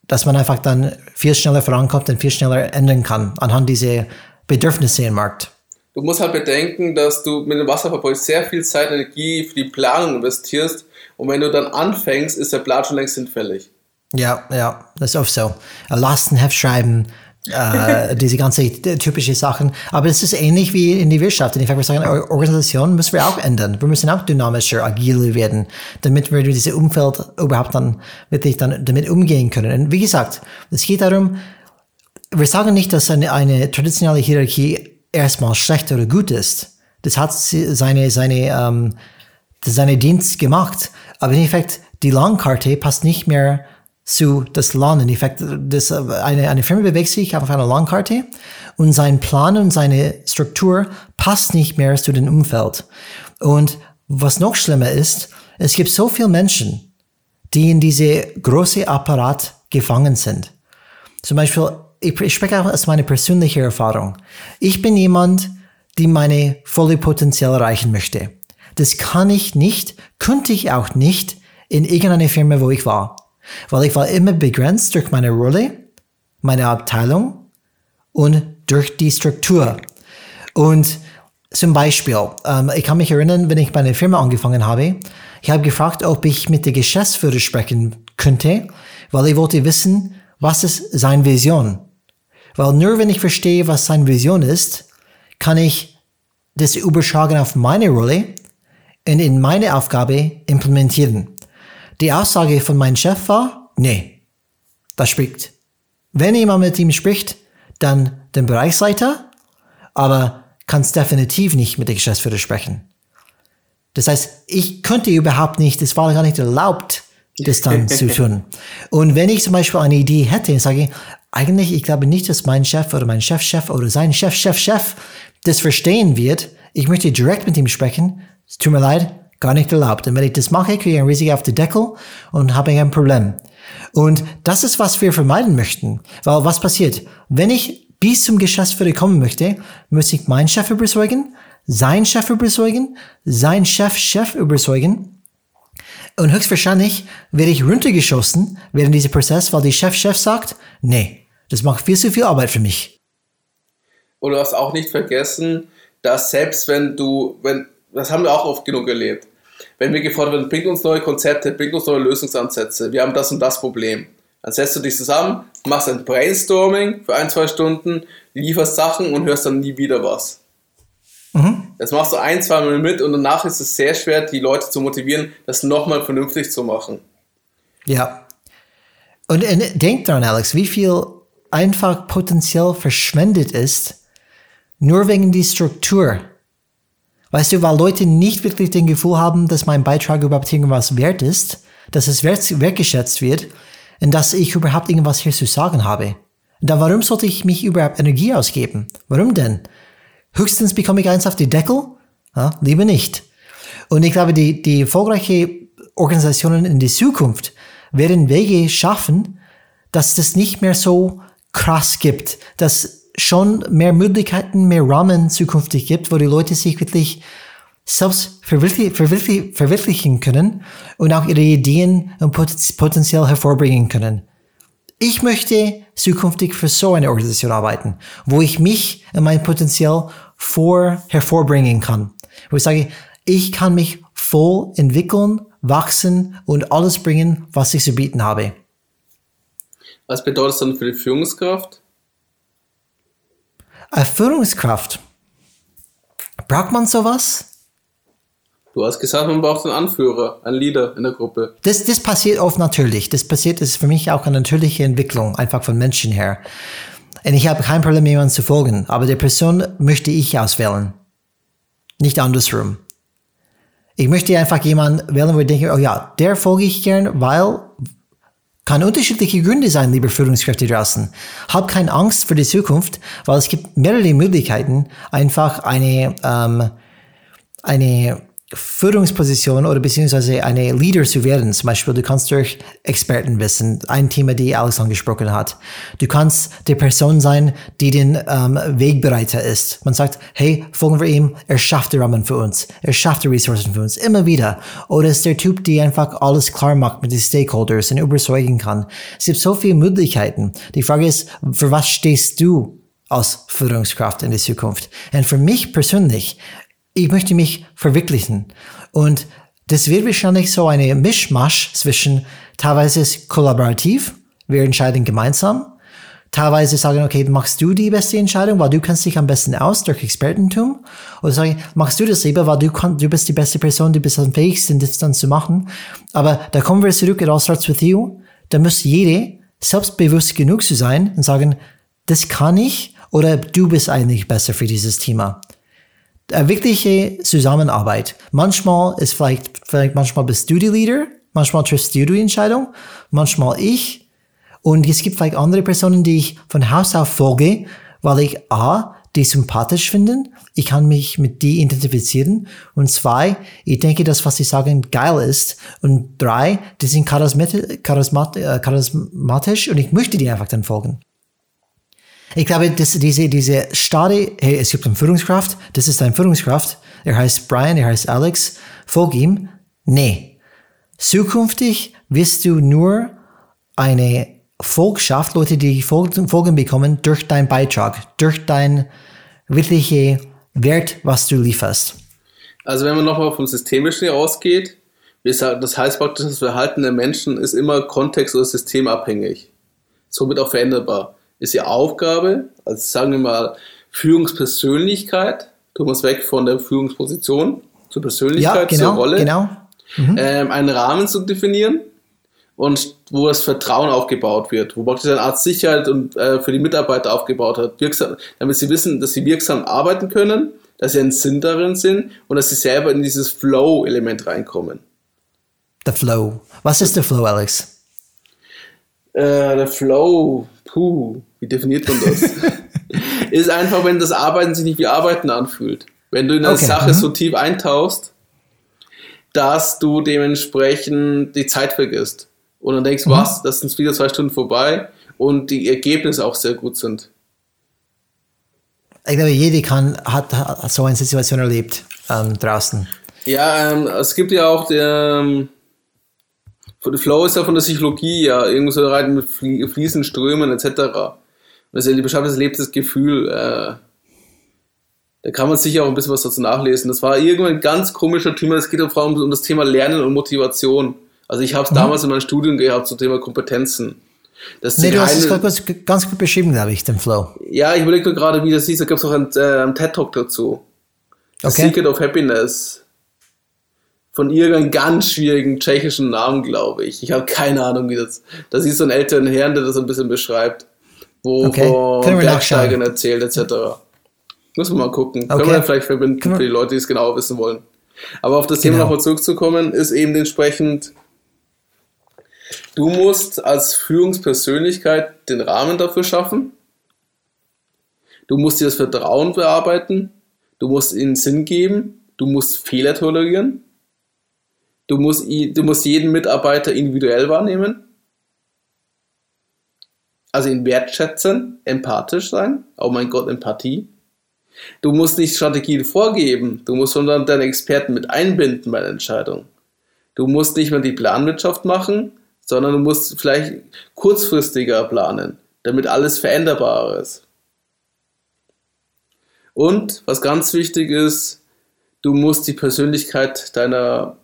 Speaker 1: dass man einfach dann viel schneller vorankommt und viel schneller ändern kann anhand dieser Bedürfnisse im Markt.
Speaker 2: Du musst halt bedenken, dass du mit dem Wasserverbräuch sehr viel Zeit und Energie für die Planung investierst und wenn du dann anfängst, ist der Plan schon längst hinfällig.
Speaker 1: Ja, ja, das ist oft so. Lastenheft schreiben, äh, diese ganze typische Sachen. Aber es ist ähnlich wie in der Wirtschaft. Und ich würde sagen, Organisation müssen wir auch ändern. Wir müssen auch dynamischer, agiler werden, damit wir dieses Umfeld überhaupt dann wirklich dann damit umgehen können. Und wie gesagt, es geht darum, wir sagen nicht, dass eine, eine traditionelle Hierarchie erstmal schlecht oder gut ist. Das hat seine, seine, ähm, seine Dienst gemacht. Aber im Endeffekt, die Langkarte passt nicht mehr zu das Land. In Effekt, das, eine, eine Firma bewegt sich auf einer Landkarte und sein Plan und seine Struktur passt nicht mehr zu dem Umfeld. Und was noch schlimmer ist, es gibt so viele Menschen, die in diese große Apparat gefangen sind. Zum Beispiel, ich, ich spreche auch aus meiner persönlichen Erfahrung. Ich bin jemand, die meine volle Potenzial erreichen möchte. Das kann ich nicht, könnte ich auch nicht in irgendeiner Firma, wo ich war. Weil ich war immer begrenzt durch meine Rolle, meine Abteilung und durch die Struktur. Und zum Beispiel, ähm, ich kann mich erinnern, wenn ich meine Firma angefangen habe, ich habe gefragt, ob ich mit der Geschäftsführer sprechen könnte, weil ich wollte wissen, was ist seine Vision. Weil nur wenn ich verstehe, was seine Vision ist, kann ich das überschlagen auf meine Rolle und in meine Aufgabe implementieren. Die Aussage von meinem Chef war, nee, das spricht. Wenn jemand mit ihm spricht, dann den Bereichsleiter, aber kann es definitiv nicht mit der Geschäftsführer sprechen. Das heißt, ich könnte überhaupt nicht, es war gar nicht erlaubt, das dann zu tun. Und wenn ich zum Beispiel eine Idee hätte und sage, eigentlich, ich glaube nicht, dass mein Chef oder mein Chefchef oder sein Chef, Chef, Chef das verstehen wird, ich möchte direkt mit ihm sprechen. Es tut mir leid, gar nicht erlaubt. Und wenn ich das mache, kriege ich ein Risiko auf den Deckel und habe ein Problem. Und das ist, was wir vermeiden möchten. Weil was passiert? Wenn ich bis zum Geschäftsführer kommen möchte, muss ich meinen Chef überzeugen, sein Chef überzeugen, sein Chef Chef überzeugen. Und höchstwahrscheinlich werde ich runtergeschossen während dieser Prozess, weil die Chef-Chef sagt, nee, das macht viel zu viel Arbeit für mich.
Speaker 2: Und du hast auch nicht vergessen, dass selbst wenn du, wenn, das haben wir auch oft genug erlebt, wenn wir gefordert werden, bringt uns neue Konzepte, bringt uns neue Lösungsansätze, wir haben das und das Problem. Dann setzt du dich zusammen, machst ein Brainstorming für ein, zwei Stunden, lieferst Sachen und hörst dann nie wieder was. Mhm. Das machst du ein, zwei Mal mit und danach ist es sehr schwer, die Leute zu motivieren, das nochmal vernünftig zu machen.
Speaker 1: Ja. Und, und denk dran, Alex, wie viel einfach potenziell verschwendet ist, nur wegen die Struktur. Weißt du, weil Leute nicht wirklich den Gefühl haben, dass mein Beitrag überhaupt irgendwas wert ist, dass es wert, wertgeschätzt wird und dass ich überhaupt irgendwas hier zu sagen habe. Da warum sollte ich mich überhaupt Energie ausgeben? Warum denn? Höchstens bekomme ich eins auf die Deckel? Ja, lieber nicht. Und ich glaube, die, die erfolgreiche Organisationen in die Zukunft werden Wege schaffen, dass das nicht mehr so krass gibt, dass schon mehr Möglichkeiten, mehr Rahmen zukünftig gibt, wo die Leute sich wirklich selbst verwirklich, verwirklich, verwirklichen können und auch ihre Ideen und Potenzial hervorbringen können. Ich möchte zukünftig für so eine Organisation arbeiten, wo ich mich und mein Potenzial vor hervorbringen kann. Wo ich sage, ich kann mich voll entwickeln, wachsen und alles bringen, was ich zu bieten habe.
Speaker 2: Was bedeutet das dann für die Führungskraft?
Speaker 1: Eine Führungskraft. Braucht man sowas?
Speaker 2: Du hast gesagt, man braucht einen Anführer, einen Leader in der Gruppe.
Speaker 1: Das, das passiert oft natürlich. Das passiert, ist für mich auch eine natürliche Entwicklung, einfach von Menschen her. Und ich habe kein Problem, jemandem zu folgen, aber die Person möchte ich auswählen. Nicht andersrum. Ich möchte einfach jemanden wählen, wo ich denke, oh ja, der folge ich gern, weil kann unterschiedliche Gründe sein, liebe Führungskräfte draußen. Hab keine Angst für die Zukunft, weil es gibt mehrere Möglichkeiten, einfach eine, ähm, eine Führungsposition oder beziehungsweise eine Leader zu werden. Zum Beispiel, du kannst durch Expertenwissen, ein Thema, die Alex angesprochen hat. Du kannst die Person sein, die den ähm, Wegbereiter ist. Man sagt, hey, folgen wir ihm, er schafft die Rahmen für uns, er schafft die Ressourcen für uns, immer wieder. Oder ist der Typ, der einfach alles klar macht mit den Stakeholders und überzeugen kann. Es gibt so viele Möglichkeiten. Die Frage ist, für was stehst du als Führungskraft in der Zukunft? Und für mich persönlich ich möchte mich verwirklichen. Und das wird wahrscheinlich so eine Mischmasch zwischen teilweise ist kollaborativ, wir entscheiden gemeinsam, teilweise sagen, okay, machst du die beste Entscheidung, weil du kannst dich am besten aus durch Expertentum, oder sagen, machst du das lieber, weil du, du bist die beste Person, du bist am fähigsten, das dann zu machen. Aber da kommen wir zurück, it all starts with you. Da muss jede selbstbewusst genug zu sein und sagen, das kann ich, oder du bist eigentlich besser für dieses Thema eine wirkliche Zusammenarbeit. Manchmal ist vielleicht, vielleicht manchmal bist du die Leader, manchmal triffst du die Entscheidung, manchmal ich. Und es gibt vielleicht andere Personen, die ich von Haus auf folge, weil ich A, die sympathisch finde, ich kann mich mit die identifizieren und zwei, ich denke, dass was sie sagen geil ist und drei, die sind charismatisch, charismatisch und ich möchte die einfach dann folgen. Ich glaube, dass diese, diese starre, hey, es gibt eine Führungskraft, das ist eine Führungskraft, er heißt Brian, er heißt Alex, folg ihm. Nee. Zukünftig wirst du nur eine Volkschaft, Leute, die Folgen bekommen, durch deinen Beitrag, durch dein wirkliche Wert, was du lieferst.
Speaker 2: Also wenn man nochmal vom Systemischen ausgeht, das heißt praktisch, das Verhalten der Menschen ist immer kontext- oder systemabhängig. Somit auch veränderbar ist die Aufgabe, als sagen wir mal Führungspersönlichkeit, tun wir es weg von der Führungsposition zur Persönlichkeit, ja, genau, zur Rolle,
Speaker 1: genau.
Speaker 2: Mhm. Ähm, einen Rahmen zu definieren und wo das Vertrauen aufgebaut wird, wo praktisch eine Art Sicherheit und äh, für die Mitarbeiter aufgebaut hat, wirksam, damit sie wissen, dass sie wirksam arbeiten können, dass sie einen Sinn darin sind und dass sie selber in dieses Flow-Element reinkommen.
Speaker 1: Der Flow. Was ist der Flow, Alex?
Speaker 2: Äh, der Flow, puh, wie definiert man das? ist einfach, wenn das Arbeiten sich nicht wie Arbeiten anfühlt. Wenn du in eine
Speaker 1: Okay,
Speaker 2: Sache
Speaker 1: mhm.
Speaker 2: so tief eintauchst, dass du dementsprechend die Zeit vergisst. Und dann
Speaker 1: Mhm.
Speaker 2: denkst, was, das sind wieder zwei Stunden vorbei und die Ergebnisse auch sehr gut sind.
Speaker 1: Ich glaube, jeder kann, hat, hat so eine Situation erlebt ähm, draußen.
Speaker 2: Ja, ähm, es gibt ja auch der ähm, Flow ist ja von der Psychologie, ja, irgendwo so rein mit flie- fließenden Strömen etc. Und das ist ja beschreibt das erlebtes Gefühl. Äh, da kann man sicher auch ein bisschen was dazu nachlesen. Das war irgendwann ein ganz komischer Thema. Es geht auch vor allem um das Thema Lernen und Motivation. Also ich habe es damals in meinem Studium gehabt zum Thema Kompetenzen. Das ist
Speaker 1: Nee, du hast es ganz, ganz gut beschrieben, glaube ich, den Flow.
Speaker 2: ja, ich überlege nur gerade, wie das hieß. Da gab es auch einen, äh, einen TED-Talk dazu. The
Speaker 1: Okay.
Speaker 2: Secret of Happiness. Von irgendeinem ganz schwierigen tschechischen Namen, glaube ich. Ich habe keine Ahnung, wie das. Das ist so ein älteren Herrn, der das ein bisschen beschreibt. Wo
Speaker 1: Okay.
Speaker 2: von
Speaker 1: Können wir
Speaker 2: Bergsteigern erzählt, etc. Muss man mal gucken. Können
Speaker 1: Okay.
Speaker 2: wir dann vielleicht verbinden
Speaker 1: Können wir-
Speaker 2: für die Leute, die es genau wissen wollen. Aber auf das Thema
Speaker 1: Genau.
Speaker 2: nochmal zurückzukommen, ist eben entsprechend, du musst als Führungspersönlichkeit den Rahmen dafür schaffen. Du musst dir das Vertrauen bearbeiten. Du musst ihnen Sinn geben. Du musst Fehler tolerieren. Du musst, du musst jeden Mitarbeiter individuell wahrnehmen. Also ihn wertschätzen, empathisch sein. Oh mein Gott, Empathie. Du musst nicht Strategien vorgeben. Du musst sondern deine Experten mit einbinden bei der Entscheidung. Du musst nicht mehr die Planwirtschaft machen, sondern du musst vielleicht kurzfristiger planen, damit alles veränderbar ist. Und was ganz wichtig ist, du musst die Persönlichkeit deiner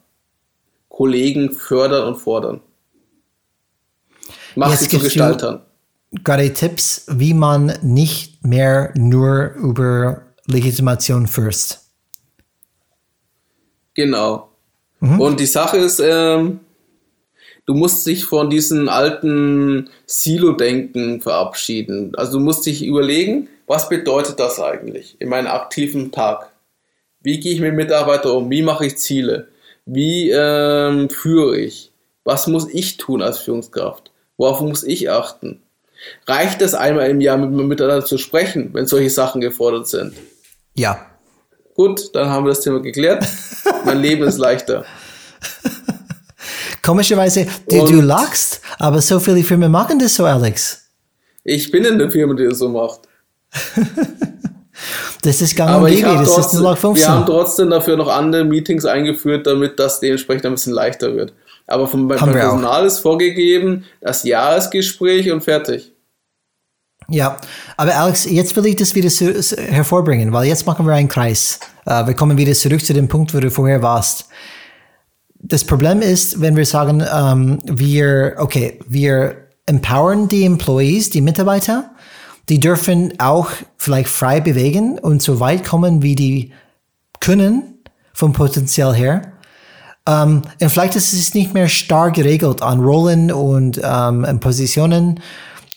Speaker 2: Kollegen fördern und fordern. Mach
Speaker 1: Jetzt
Speaker 2: sie zu Gestaltern.
Speaker 1: Gerade Tipps, wie man nicht mehr nur über Legitimation first.
Speaker 2: Genau. Und die Sache ist, ähm, du musst dich von diesem alten Silo-Denken verabschieden. Also du musst dich überlegen, was bedeutet das eigentlich in meinem aktiven Tag? Wie gehe ich mit Mitarbeitern um? Wie mache ich Ziele? Wie ähm, führe ich? Was muss ich tun als Führungskraft? Worauf muss ich achten? Reicht es einmal im Jahr mit, miteinander zu sprechen, wenn solche Sachen gefordert sind?
Speaker 1: Ja.
Speaker 2: Gut, dann haben wir das Thema geklärt. mein Leben ist leichter.
Speaker 1: Komischerweise, du, du lachst, aber so viele Firmen machen das so, Alex.
Speaker 2: Ich bin in der Firma, die das so macht.
Speaker 1: Das ist gang und gäbe, das ist
Speaker 2: trotzdem,
Speaker 1: nur Log
Speaker 2: wir haben
Speaker 1: 15.
Speaker 2: trotzdem dafür noch andere Meetings eingeführt, damit das dementsprechend ein bisschen leichter wird. Aber vom,
Speaker 1: auch.
Speaker 2: Personal ist vorgegeben, das Jahresgespräch und fertig.
Speaker 1: Ja, aber Alex, jetzt will ich das wieder so, so hervorbringen, weil jetzt machen wir einen Kreis. Äh, wir kommen wieder zurück zu dem Punkt, wo du vorher warst. Das Problem ist, wenn wir sagen, ähm, wir, okay, wir empowern die Employees, die Mitarbeiter, die dürfen auch vielleicht frei bewegen und so weit kommen, wie die können, vom Potenzial her. Ähm, und vielleicht ist es nicht mehr starr geregelt an Rollen und ähm, Positionen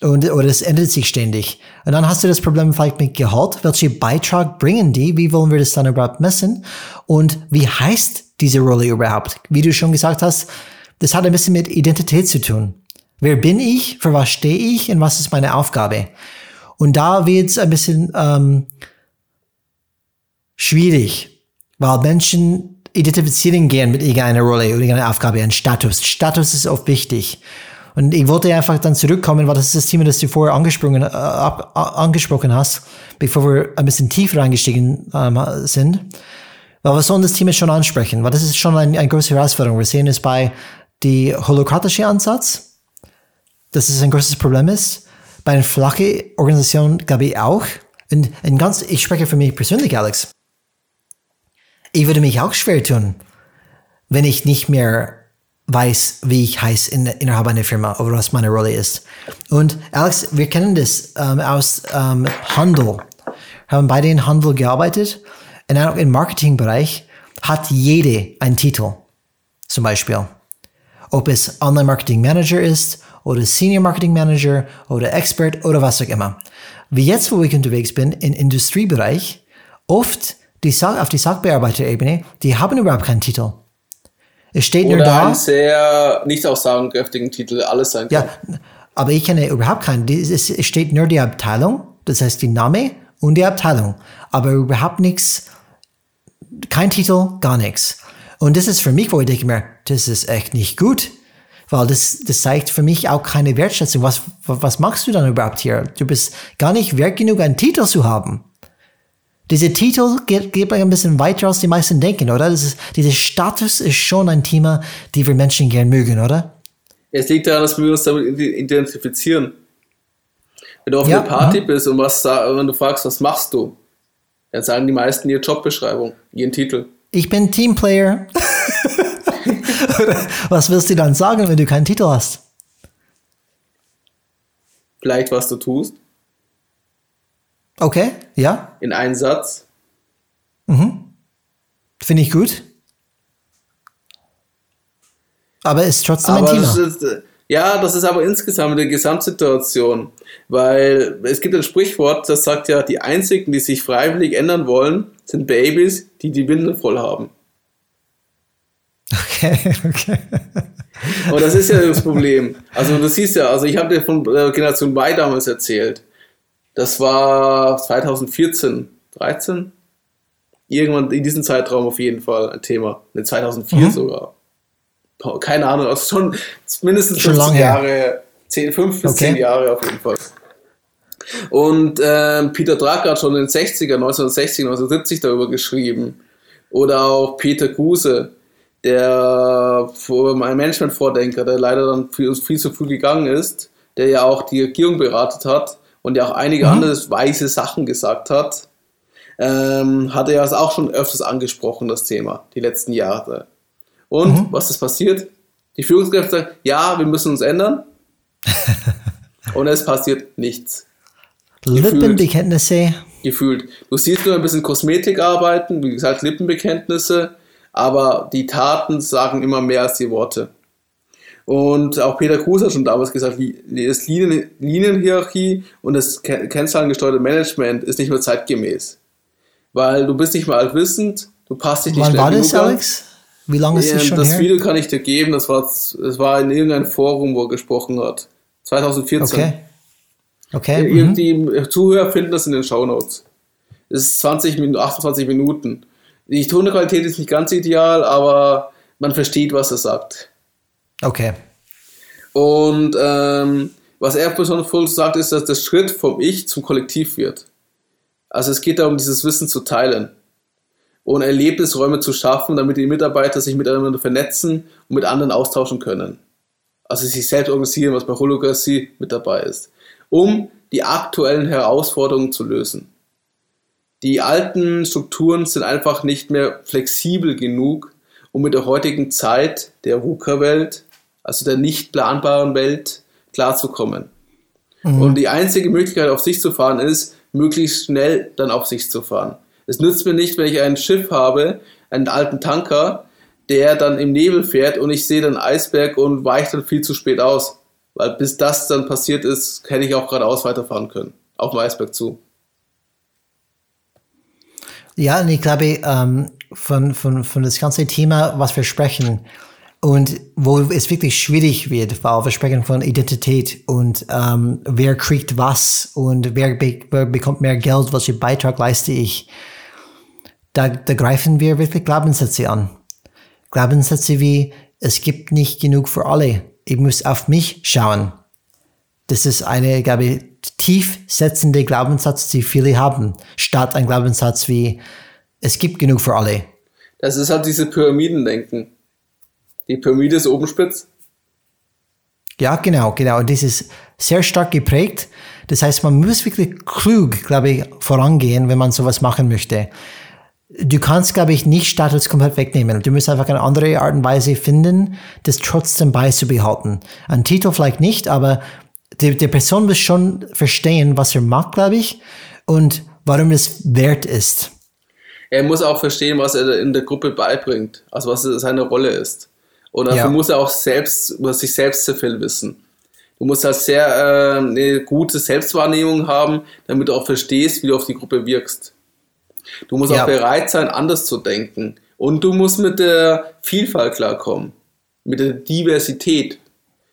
Speaker 1: und, oder es ändert sich ständig. Und dann hast du das Problem vielleicht mit Gehalt. Welchen Beitrag bringen die? Wie wollen wir das dann überhaupt messen? Und wie heißt diese Rolle überhaupt? Wie du schon gesagt hast, das hat ein bisschen mit Identität zu tun. Wer bin ich? Für was stehe ich? Und was ist meine Aufgabe? Und da wird es ein bisschen ähm, schwierig, weil Menschen identifizieren gern mit irgendeiner Rolle oder irgendeiner Aufgabe, ein Status. Status ist oft wichtig. Und ich wollte einfach dann zurückkommen, weil das ist das Thema, das du vorher angesprochen, äh, ab, angesprochen hast, bevor wir ein bisschen tiefer eingestiegen ähm, sind. Weil wir sollen das Thema schon ansprechen, weil das ist schon ein, eine große Herausforderung. Wir sehen es bei die holokratische Ansatz, dass es ein großes Problem ist. Bei einer flachen Organisation glaube ich auch. Und ein ganz, ich spreche für mich persönlich, Alex. Ich würde mich auch schwer tun, wenn ich nicht mehr weiß, wie ich heiße in, innerhalb einer Firma oder was meine Rolle ist. Und Alex, wir kennen das ähm, aus ähm, Handel. Haben beide in Handel gearbeitet. Und auch im Marketingbereich hat jede einen Titel. Zum Beispiel. Ob es Online Marketing Manager ist oder Senior Marketing Manager oder Expert oder was auch immer. Wie jetzt, wo ich unterwegs bin, im Industriebereich, oft die Sa auf die Sachbearbeiterebene, die haben überhaupt keinen Titel. Es steht nur
Speaker 2: Oder
Speaker 1: da.
Speaker 2: einen sehr nicht aussagekräftigen Titel, alles sein kann.
Speaker 1: Ja, aber ich kenne überhaupt keinen. Es steht nur die Abteilung, das heißt die Name und die Abteilung, aber überhaupt nichts kein Titel, gar nichts. Und das ist für mich, wo ich denke mir, das ist echt nicht gut. Weil das, das zeigt für mich auch keine Wertschätzung. Was, was machst du dann überhaupt hier? Du bist gar nicht wert genug, einen Titel zu haben. Diese Titel geht, geht ein bisschen weiter, als die meisten denken, oder? Das ist, dieser Status ist schon ein Thema, die wir Menschen gern mögen, oder?
Speaker 2: Es liegt daran, dass wir uns damit identifizieren. Wenn du auf ja, einer Party aha. bist und was, wenn du fragst, was machst du? Dann sagen die meisten ihre Jobbeschreibung, ihren Titel.
Speaker 1: Ich bin Teamplayer. was wirst du dann sagen, wenn du keinen Titel hast?
Speaker 2: Vielleicht, was du tust.
Speaker 1: Okay, ja.
Speaker 2: In einen Satz.
Speaker 1: Mhm. Finde ich gut. Aber ist trotzdem aber ein Thema.
Speaker 2: Das ist, äh, ja, das ist aber insgesamt eine Gesamtsituation. Weil es gibt ein Sprichwort, das sagt ja, die einzigen, die sich freiwillig ändern wollen, sind Babys, die die Windel voll haben.
Speaker 1: Okay, okay.
Speaker 2: Und das ist ja das Problem. Also du siehst ja, also ich habe dir von äh, Generation Y damals erzählt. Das war 2014, 13? Irgendwann in diesem Zeitraum auf jeden Fall ein Thema. Ne, 2004 mhm. sogar. Keine Ahnung, also schon mindestens schon 15 Jahre, 10, 5 bis okay. 10 Jahre auf jeden Fall. Und äh, Peter Drucker hat schon in den 60er, 1960, 1970 darüber geschrieben. Oder auch Peter Guse, der mein Management-Vordenker, der leider dann viel, viel zu früh gegangen ist, der ja auch die Regierung beratet hat und ja auch einige mhm. andere weise Sachen gesagt hat, ähm, hat er ja auch schon öfters angesprochen, das Thema, die letzten Jahre. Und mhm. was ist passiert? Die Führungskräfte sagen, ja, wir müssen uns ändern. und es passiert nichts.
Speaker 1: Lippenbekenntnisse.
Speaker 2: Gefühlt. Du siehst nur ein bisschen Kosmetik arbeiten, wie gesagt, Lippenbekenntnisse, aber die Taten sagen immer mehr als die Worte. Und auch Peter Kruse hat schon damals gesagt, das Linien, Linienhierarchie und das kennzahlengesteuerte Management ist nicht mehr zeitgemäß. Weil du bist nicht mehr altwissend, du passt dich nicht
Speaker 1: Wann war das, Alex? Wie lange ist das schon
Speaker 2: Das
Speaker 1: her?
Speaker 2: Video kann ich dir geben, das war, das war in irgendeinem Forum, wo er gesprochen hat. 2014.
Speaker 1: Okay. Okay.
Speaker 2: Die, mhm. die Zuhörer finden das in den Show Notes. Es ist 20 Minuten, 28 Minuten. Die Tonqualität ist nicht ganz ideal, aber man versteht, was er sagt.
Speaker 1: Okay.
Speaker 2: Und ähm, was er besonders sagt, ist, dass der Schritt vom Ich zum Kollektiv wird. Also es geht darum, dieses Wissen zu teilen und Erlebnisräume zu schaffen, damit die Mitarbeiter sich miteinander vernetzen und mit anderen austauschen können. Also sich selbst organisieren, was bei Holography mit dabei ist, um die aktuellen Herausforderungen zu lösen. Die alten Strukturen sind einfach nicht mehr flexibel genug, um mit der heutigen Zeit der VUCA-Welt also der nicht planbaren Welt, klarzukommen. Mhm. Und die einzige Möglichkeit, auf sich zu fahren, ist, möglichst schnell dann auf sich zu fahren. Es nützt mir nicht, wenn ich ein Schiff habe, einen alten Tanker, der dann im Nebel fährt und ich sehe dann Eisberg und weiche dann viel zu spät aus. Weil bis das dann passiert ist, hätte ich auch geradeaus weiterfahren können. Auf dem Eisberg zu.
Speaker 1: Ja, und ich glaube, ähm, von, von, von das ganze Thema, was wir sprechen, und wo es wirklich schwierig wird, weil wir sprechen von Identität und ähm, wer kriegt was und wer, be wer bekommt mehr Geld, welchen Beitrag leiste ich. Da, da greifen wir wirklich Glaubenssätze an. Glaubenssätze wie, es gibt nicht genug für alle. Ich muss auf mich schauen. Das ist eine, glaube ich, tief setzende Glaubenssatz, die viele haben, statt ein Glaubenssatz wie, es gibt genug für alle.
Speaker 2: Das ist halt diese Pyramidendenken die Pyramide ist oben spitz.
Speaker 1: Ja, genau, genau. Und das ist sehr stark geprägt. Das heißt, man muss wirklich klug, glaube ich, vorangehen, wenn man sowas machen möchte. Du kannst, glaube ich, nicht Status komplett wegnehmen. Du musst einfach eine andere Art und Weise finden, das trotzdem beizubehalten. Ein Titel vielleicht nicht, aber die, die Person muss schon verstehen, was er macht, glaube ich, und warum es wert ist.
Speaker 2: Er muss auch verstehen, was er in der Gruppe beibringt, also was seine Rolle ist. Und dafür ja. muss er auch selbst, muss sich selbst zu viel wissen. Du musst halt sehr äh, eine gute Selbstwahrnehmung haben, damit du auch verstehst, wie du auf die Gruppe wirkst. Du musst ja. auch bereit sein, anders zu denken. Und du musst mit der Vielfalt klarkommen. Mit der Diversität.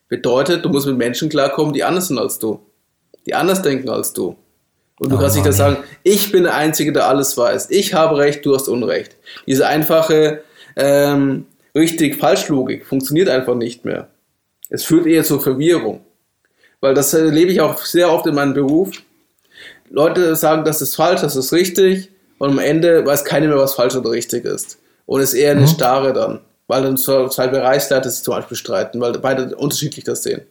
Speaker 2: Bedeutet, du musst mit Menschen klarkommen, die anders sind als du. Die anders denken als du. Und du
Speaker 1: Oh
Speaker 2: kannst nicht das sagen, ich bin der Einzige, der alles weiß. Ich habe Recht, du hast Unrecht. Diese einfache ähm, richtig-falsch-Logik funktioniert einfach nicht mehr. Es führt eher zur Verwirrung. Weil das erlebe ich auch sehr oft in meinem Beruf. Leute sagen, das ist falsch, das ist richtig. Und am Ende weiß keiner mehr, was falsch oder richtig ist. Und es ist eher eine Starre dann. Weil dann zwei Bereichsleiter sich zum Beispiel streiten, weil beide unterschiedlich das sehen.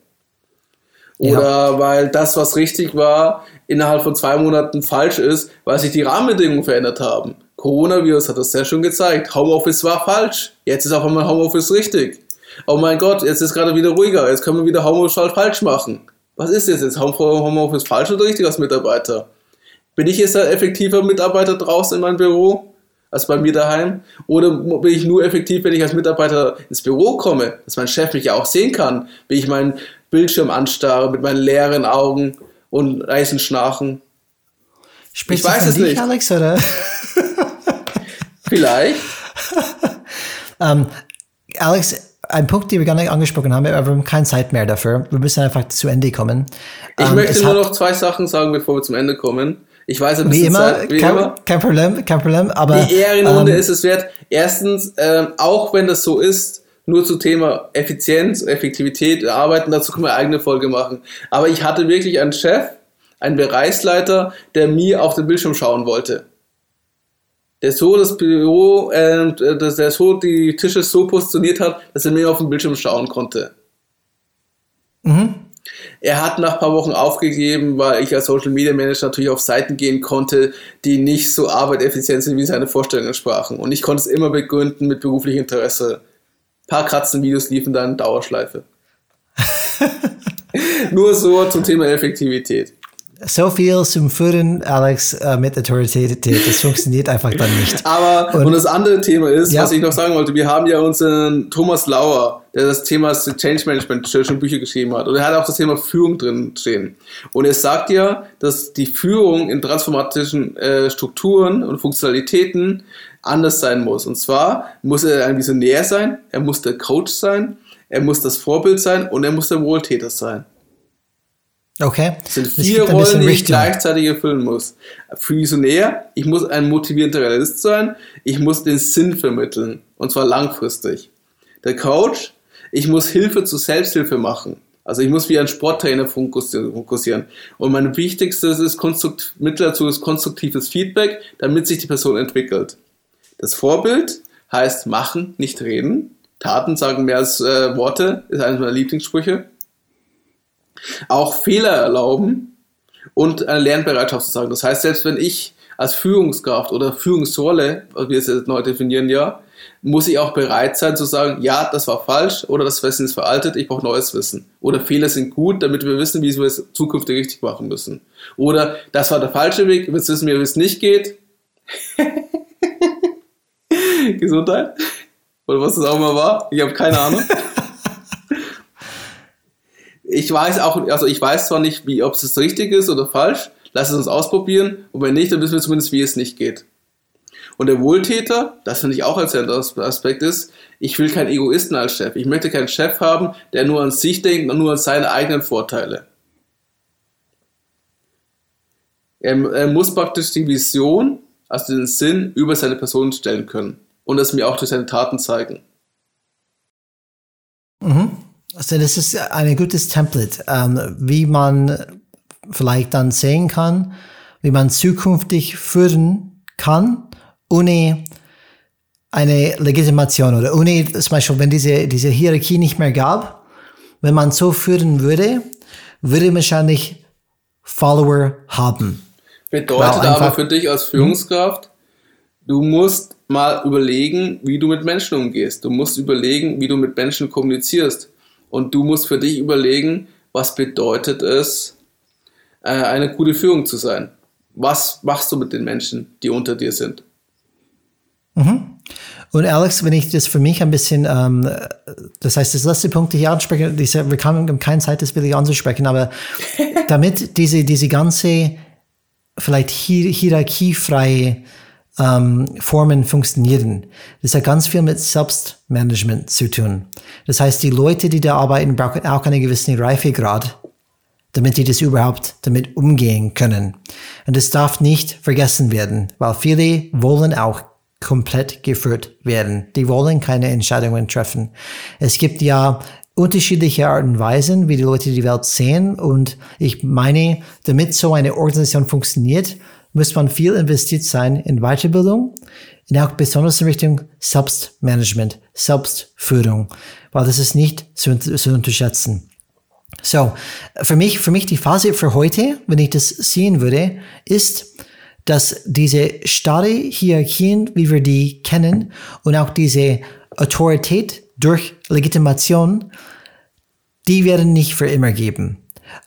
Speaker 2: Oder weil das, was richtig war, innerhalb von zwei Monaten falsch ist, weil sich die Rahmenbedingungen verändert haben. Coronavirus hat das sehr schön gezeigt. Homeoffice war falsch. Jetzt ist auf einmal Homeoffice richtig. Oh mein Gott, jetzt ist gerade wieder ruhiger. Jetzt können wir wieder Homeoffice falsch machen. Was ist jetzt? Ist Homeoffice falsch oder richtig als Mitarbeiter? Bin ich jetzt der effektive Mitarbeiter draußen in meinem Büro als bei mir daheim? Oder bin ich nur effektiv, wenn ich als Mitarbeiter ins Büro komme, dass mein Chef mich ja auch sehen kann, wie ich meinen Bildschirm anstarre mit meinen leeren Augen und reißen Schnarchen?
Speaker 1: Sprichst
Speaker 2: Ich weiß es
Speaker 1: dich,
Speaker 2: nicht.
Speaker 1: Alex, oder?
Speaker 2: Vielleicht.
Speaker 1: Ähm, Alex, ein Punkt, den wir gar nicht angesprochen haben, aber wir haben keine Zeit mehr dafür. Wir müssen einfach zu Ende kommen.
Speaker 2: Ich
Speaker 1: Ähm,
Speaker 2: möchte nur noch zwei Sachen sagen, bevor wir zum Ende kommen. Ich weiß ein
Speaker 1: Wie
Speaker 2: bisschen
Speaker 1: immer,
Speaker 2: Zeit, wie
Speaker 1: kein,
Speaker 2: immer.
Speaker 1: kein Problem, kein Problem, aber.
Speaker 2: Die Ehrenrunde
Speaker 1: ähm,
Speaker 2: ist es wert. Erstens, ähm, auch wenn das so ist, nur zu Thema Effizienz, Effektivität, Arbeiten, dazu können wir eine eigene Folge machen. Aber ich hatte wirklich einen Chef, einen Bereichsleiter, der mir auf den Bildschirm schauen wollte. Der so das Büro, äh, der so die Tische so positioniert hat, dass er mir auf den Bildschirm schauen konnte. Er hat nach ein paar Wochen aufgegeben, weil ich als Social Media Manager natürlich auf Seiten gehen konnte, die nicht so arbeiteffizient sind, wie seine Vorstellungen sprachen. Und ich konnte es immer begründen mit beruflichem Interesse. Ein paar Katzenvideos liefen dann in Dauerschleife. Nur so zum Thema Effektivität.
Speaker 1: So viel zum Führen, Alex, äh, mit Autorität. Das funktioniert einfach dann nicht.
Speaker 2: Aber, und,
Speaker 1: Und-
Speaker 2: das andere Thema ist,
Speaker 1: Ja.
Speaker 2: was ich noch sagen wollte, wir haben ja unseren Thomas Lauer, der das Thema Change Management schon Bücher geschrieben hat. Und er hat auch das Thema Führung drin stehen. Und er sagt ja, dass die Führung in transformatischen äh, Strukturen und Funktionalitäten anders sein muss. Und zwar muss er ein Visionär sein, er muss der Coach sein, er muss das Vorbild sein und er muss der Wohltäter sein.
Speaker 1: Okay.
Speaker 2: Das sind vier Rollen, die ich
Speaker 1: Richtung.
Speaker 2: gleichzeitig erfüllen muss. Für Visionär, ich muss ein motivierender Realist sein, ich muss den Sinn vermitteln, und zwar langfristig. Der Coach, ich muss Hilfe zur Selbsthilfe machen. Also ich muss wie ein Sporttrainer fokussi- fokussieren. Und mein wichtigstes ist konstrukt Mittel dazu ist konstruktives Feedback, damit sich die Person entwickelt. Das Vorbild heißt machen, nicht reden. Taten sagen mehr als äh, Worte, ist eines meiner Lieblingssprüche auch Fehler erlauben und eine Lernbereitschaft zu sagen. Das heißt, selbst wenn ich als Führungskraft oder Führungsrolle, wie wir es jetzt neu definieren, ja, muss ich auch bereit sein zu sagen, ja, das war falsch oder das Wissen ist veraltet, ich brauche neues Wissen. Oder Fehler sind gut, damit wir wissen, wie wir es zukünftig richtig machen müssen. Oder das war der falsche Weg, jetzt wissen wir, wie es nicht geht. Gesundheit? Oder was das auch mal war? Ich habe keine Ahnung. Ich weiß auch, also ich weiß zwar nicht, wie, ob es richtig ist oder falsch, lass es uns ausprobieren und wenn nicht, dann wissen wir zumindest, wie es nicht geht. Und der Wohltäter, das finde ich auch als Aspekt ist, ich will keinen Egoisten als Chef. Ich möchte keinen Chef haben, der nur an sich denkt und nur an seine eigenen Vorteile. Er, er muss praktisch die Vision, also den Sinn, über seine Person stellen können und das mir auch durch seine Taten zeigen.
Speaker 1: Also das ist ein gutes Template, ähm, wie man vielleicht dann sehen kann, wie man zukünftig führen kann, ohne eine Legitimation oder ohne zum Beispiel, wenn diese, diese Hierarchie nicht mehr gab, wenn man so führen würde, würde man wahrscheinlich Follower haben.
Speaker 2: Bedeutet aber für dich als Führungskraft, du musst mal überlegen, wie du mit Menschen umgehst. Du musst überlegen, wie du mit Menschen kommunizierst. Und du musst für dich überlegen, was bedeutet es, äh, eine gute Führung zu sein. Was machst du mit den Menschen, die unter dir sind?
Speaker 1: Und Alex, wenn ich das für mich ein bisschen, ähm, das heißt, das letzte Punkt, den ich anspreche, diese, wir haben keine Zeit, das wirklich anzusprechen, aber damit diese, diese ganze vielleicht hier, hierarchiefreie ähm, Formen funktionieren, das hat ganz viel mit Selbstmanagement zu tun. Das heißt, die Leute, die da arbeiten, brauchen auch einen gewissen Reifegrad, damit die das überhaupt damit umgehen können. Und das darf nicht vergessen werden, weil viele wollen auch komplett geführt werden. Die wollen keine Entscheidungen treffen. Es gibt ja unterschiedliche Arten und Weisen, wie die Leute die Welt sehen. Und ich meine, damit so eine Organisation funktioniert, muss man viel investiert sein in Weiterbildung und auch besonders in Richtung Selbstmanagement, Selbstführung, weil das ist nicht zu, zu unterschätzen. So, für mich, für mich die Phase für heute, wenn ich das sehen würde, ist, dass diese starre Hierarchien, wie wir die kennen, und auch diese Autorität durch Legitimation, die werden nicht für immer geben.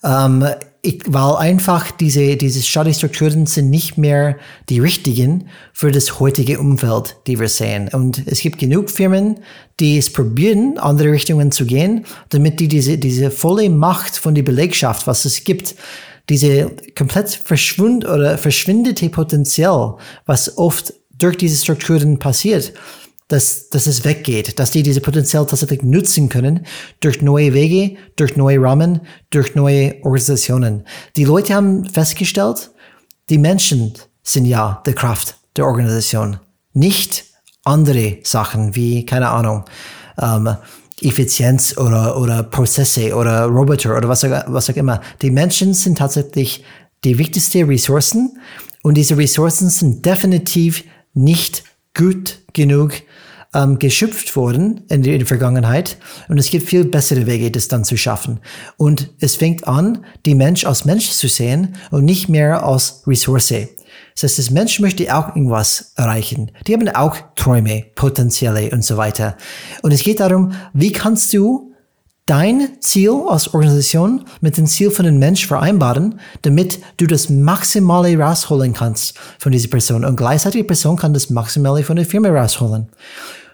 Speaker 1: Ähm, ich, weil einfach diese, diese Study-Strukturen sind nicht mehr die richtigen für das heutige Umfeld, die wir sehen. Und es gibt genug Firmen, die es probieren, andere Richtungen zu gehen, damit die diese, diese volle Macht von der Belegschaft, was es gibt, diese komplett verschwund oder verschwindete Potenzial, was oft durch diese Strukturen passiert, dass, dass es weggeht, dass die diese Potenzial tatsächlich nutzen können durch neue Wege, durch neue Rahmen, durch neue Organisationen. Die Leute haben festgestellt, die Menschen sind ja die Kraft der Organisation, nicht andere Sachen wie, keine Ahnung, ähm, Effizienz oder, oder Prozesse oder Roboter oder was auch, was auch immer. Die Menschen sind tatsächlich die wichtigsten Ressourcen und diese Ressourcen sind definitiv nicht gut genug ähm, geschöpft worden in der, in der Vergangenheit und es gibt viel bessere Wege, das dann zu schaffen. Und es fängt an, die Mensch als Mensch zu sehen und nicht mehr als Ressource. Das heißt, das Mensch möchte auch irgendwas erreichen. Die haben auch Träume, Potenziale und so weiter. Und es geht darum, wie kannst du dein Ziel als Organisation mit dem Ziel von dem Mensch vereinbaren, damit du das Maximale rausholen kannst von dieser Person. Und gleichzeitig die Person kann das Maximale von der Firma rausholen.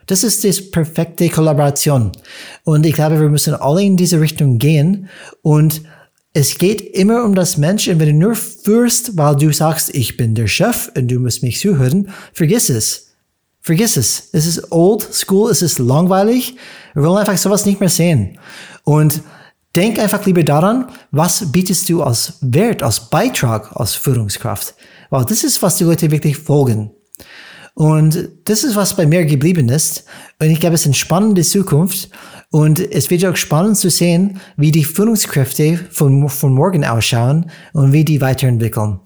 Speaker 1: Das ist die perfekte Kollaboration. Und ich glaube, wir müssen alle in diese Richtung gehen. Und es geht immer um das Mensch. Und wenn du nur führst, weil du sagst, ich bin der Chef und du musst mich zuhören, vergiss es. Vergiss es. Es ist old school, es ist langweilig. Wir wollen einfach sowas nicht mehr sehen. Und denk einfach lieber daran, was bietest du als Wert, als Beitrag, als Führungskraft. Weil das ist, was die Leute wirklich folgen. Und das ist, was bei mir geblieben ist. Und ich glaube, es ist eine spannende Zukunft. Und es wird auch spannend zu sehen, wie die Führungskräfte von, von morgen ausschauen und wie die weiterentwickeln.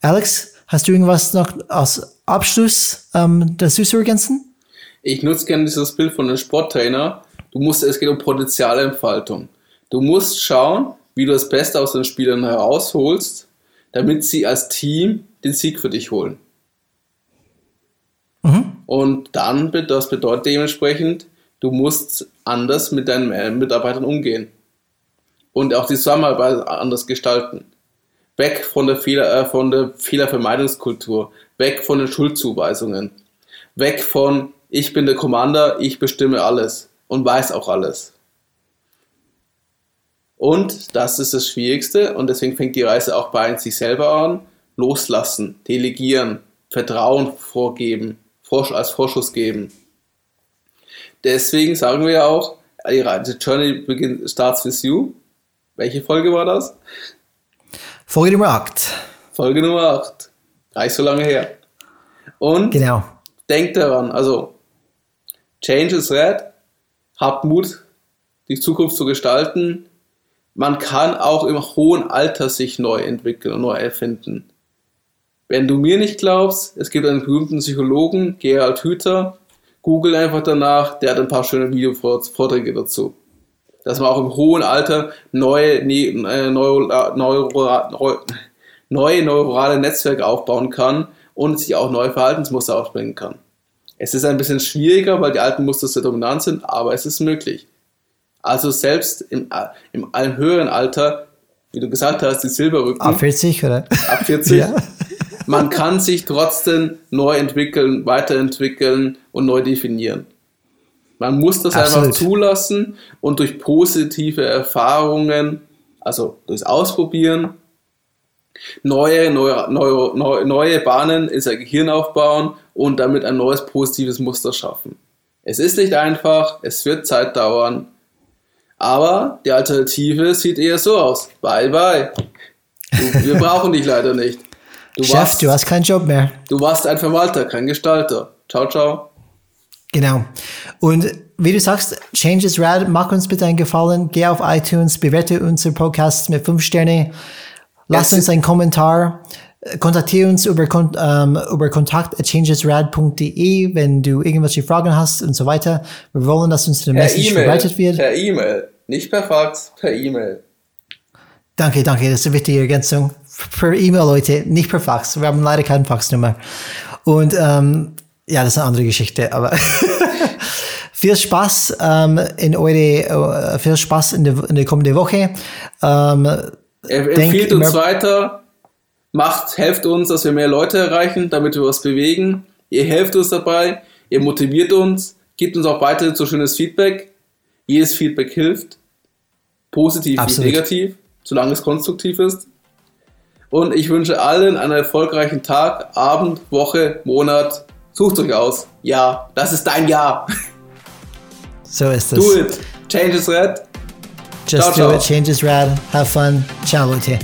Speaker 1: Alex, hast du irgendwas noch als Abschluss ähm, dazu zu ergänzen?
Speaker 2: Ich nutze gerne dieses Bild von einem Sporttrainer. Du musst, es geht um Potenzialentfaltung. Du musst schauen, wie du das Beste aus den Spielern herausholst, damit sie als Team den Sieg für dich holen. Und dann, das bedeutet dementsprechend, du musst anders mit deinen äh, Mitarbeitern umgehen. Und auch die Zusammenarbeit anders gestalten. Weg von der, Fehler, äh, von der Fehlervermeidungskultur, weg von den Schuldzuweisungen, weg von ich bin der Commander, ich bestimme alles und weiß auch alles. Und das ist das Schwierigste und deswegen fängt die Reise auch bei sich selber an. Loslassen, delegieren, Vertrauen vorgeben, als Vorschuss geben. Deswegen sagen wir ja auch, The Journey begin, starts with you. Welche Folge war das?
Speaker 1: Folge Nummer 8.
Speaker 2: Folge Nummer 8. Gar nicht so lange her. Und
Speaker 1: genau.
Speaker 2: denkt daran, also Change is red, habt Mut, die Zukunft zu gestalten. Man kann auch im hohen Alter sich neu entwickeln und neu erfinden. Wenn du mir nicht glaubst, es gibt einen berühmten Psychologen, Gerald Hüther, google einfach danach, der hat ein paar schöne Videovorträge dazu. Dass man auch im hohen Alter neue, ne, äh, neuro, äh, neuro, neue neurale Netzwerke aufbauen kann und sich auch neue Verhaltensmuster aufbringen kann. Es ist ein bisschen schwieriger, weil die alten Muster sehr dominant sind, aber es ist möglich. Also selbst im, äh, im höheren Alter, wie du gesagt hast, die Silberrücken.
Speaker 1: Ab 40 oder?
Speaker 2: Ab 40. ja man kann sich trotzdem neu entwickeln, weiterentwickeln und neu definieren. Man muss das Absolut. einfach zulassen und durch positive Erfahrungen, also durchs Ausprobieren, neue, neue, neue, neue Bahnen in sein Gehirn aufbauen und damit ein neues positives Muster schaffen. Es ist nicht einfach, es wird Zeit dauern, Aber die Alternative sieht eher so aus. Bye, bye. Du, wir brauchen dich leider nicht.
Speaker 1: Du Chef, warst, du hast keinen Job mehr.
Speaker 2: Du warst ein Verwalter, kein Gestalter. Ciao, ciao.
Speaker 1: Genau. Und wie du sagst, Change is Rad, mach uns bitte einen Gefallen, geh auf iTunes, bewerte unseren Podcast mit fünf Sterne, lass uns einen Kommentar, kontaktiere uns über, ähm, über kontakt.changesrad.de, wenn du irgendwelche Fragen hast und so weiter. Wir wollen, dass uns der Message e verbreitet wird.
Speaker 2: Per E-Mail, nicht per Fax, per E-Mail.
Speaker 1: Danke, danke, das ist eine wichtige Ergänzung. Per E-Mail, Leute, nicht per Fax. Wir haben leider keine Faxnummer. Und ähm, ja, das ist eine andere Geschichte, aber viel Spaß ähm, in eure, uh, viel Spaß in der, in der kommenden Woche. Ähm,
Speaker 2: Empfehlt uns weiter, macht, helft uns, dass wir mehr Leute erreichen, damit wir was bewegen. Ihr helft uns dabei, ihr motiviert uns, gebt uns auch weiter so schönes Feedback. Jedes Feedback hilft, positiv Absolut. wie negativ, solange es konstruktiv ist. Und ich wünsche allen einen erfolgreichen Tag, Abend, Woche, Monat, Sucht euch aus. Ja, das ist dein Ja.
Speaker 1: So ist es.
Speaker 2: Do it. Change is red.
Speaker 1: Just ciao, do ciao. it. Change is rad. Have fun. Ciao, Leute.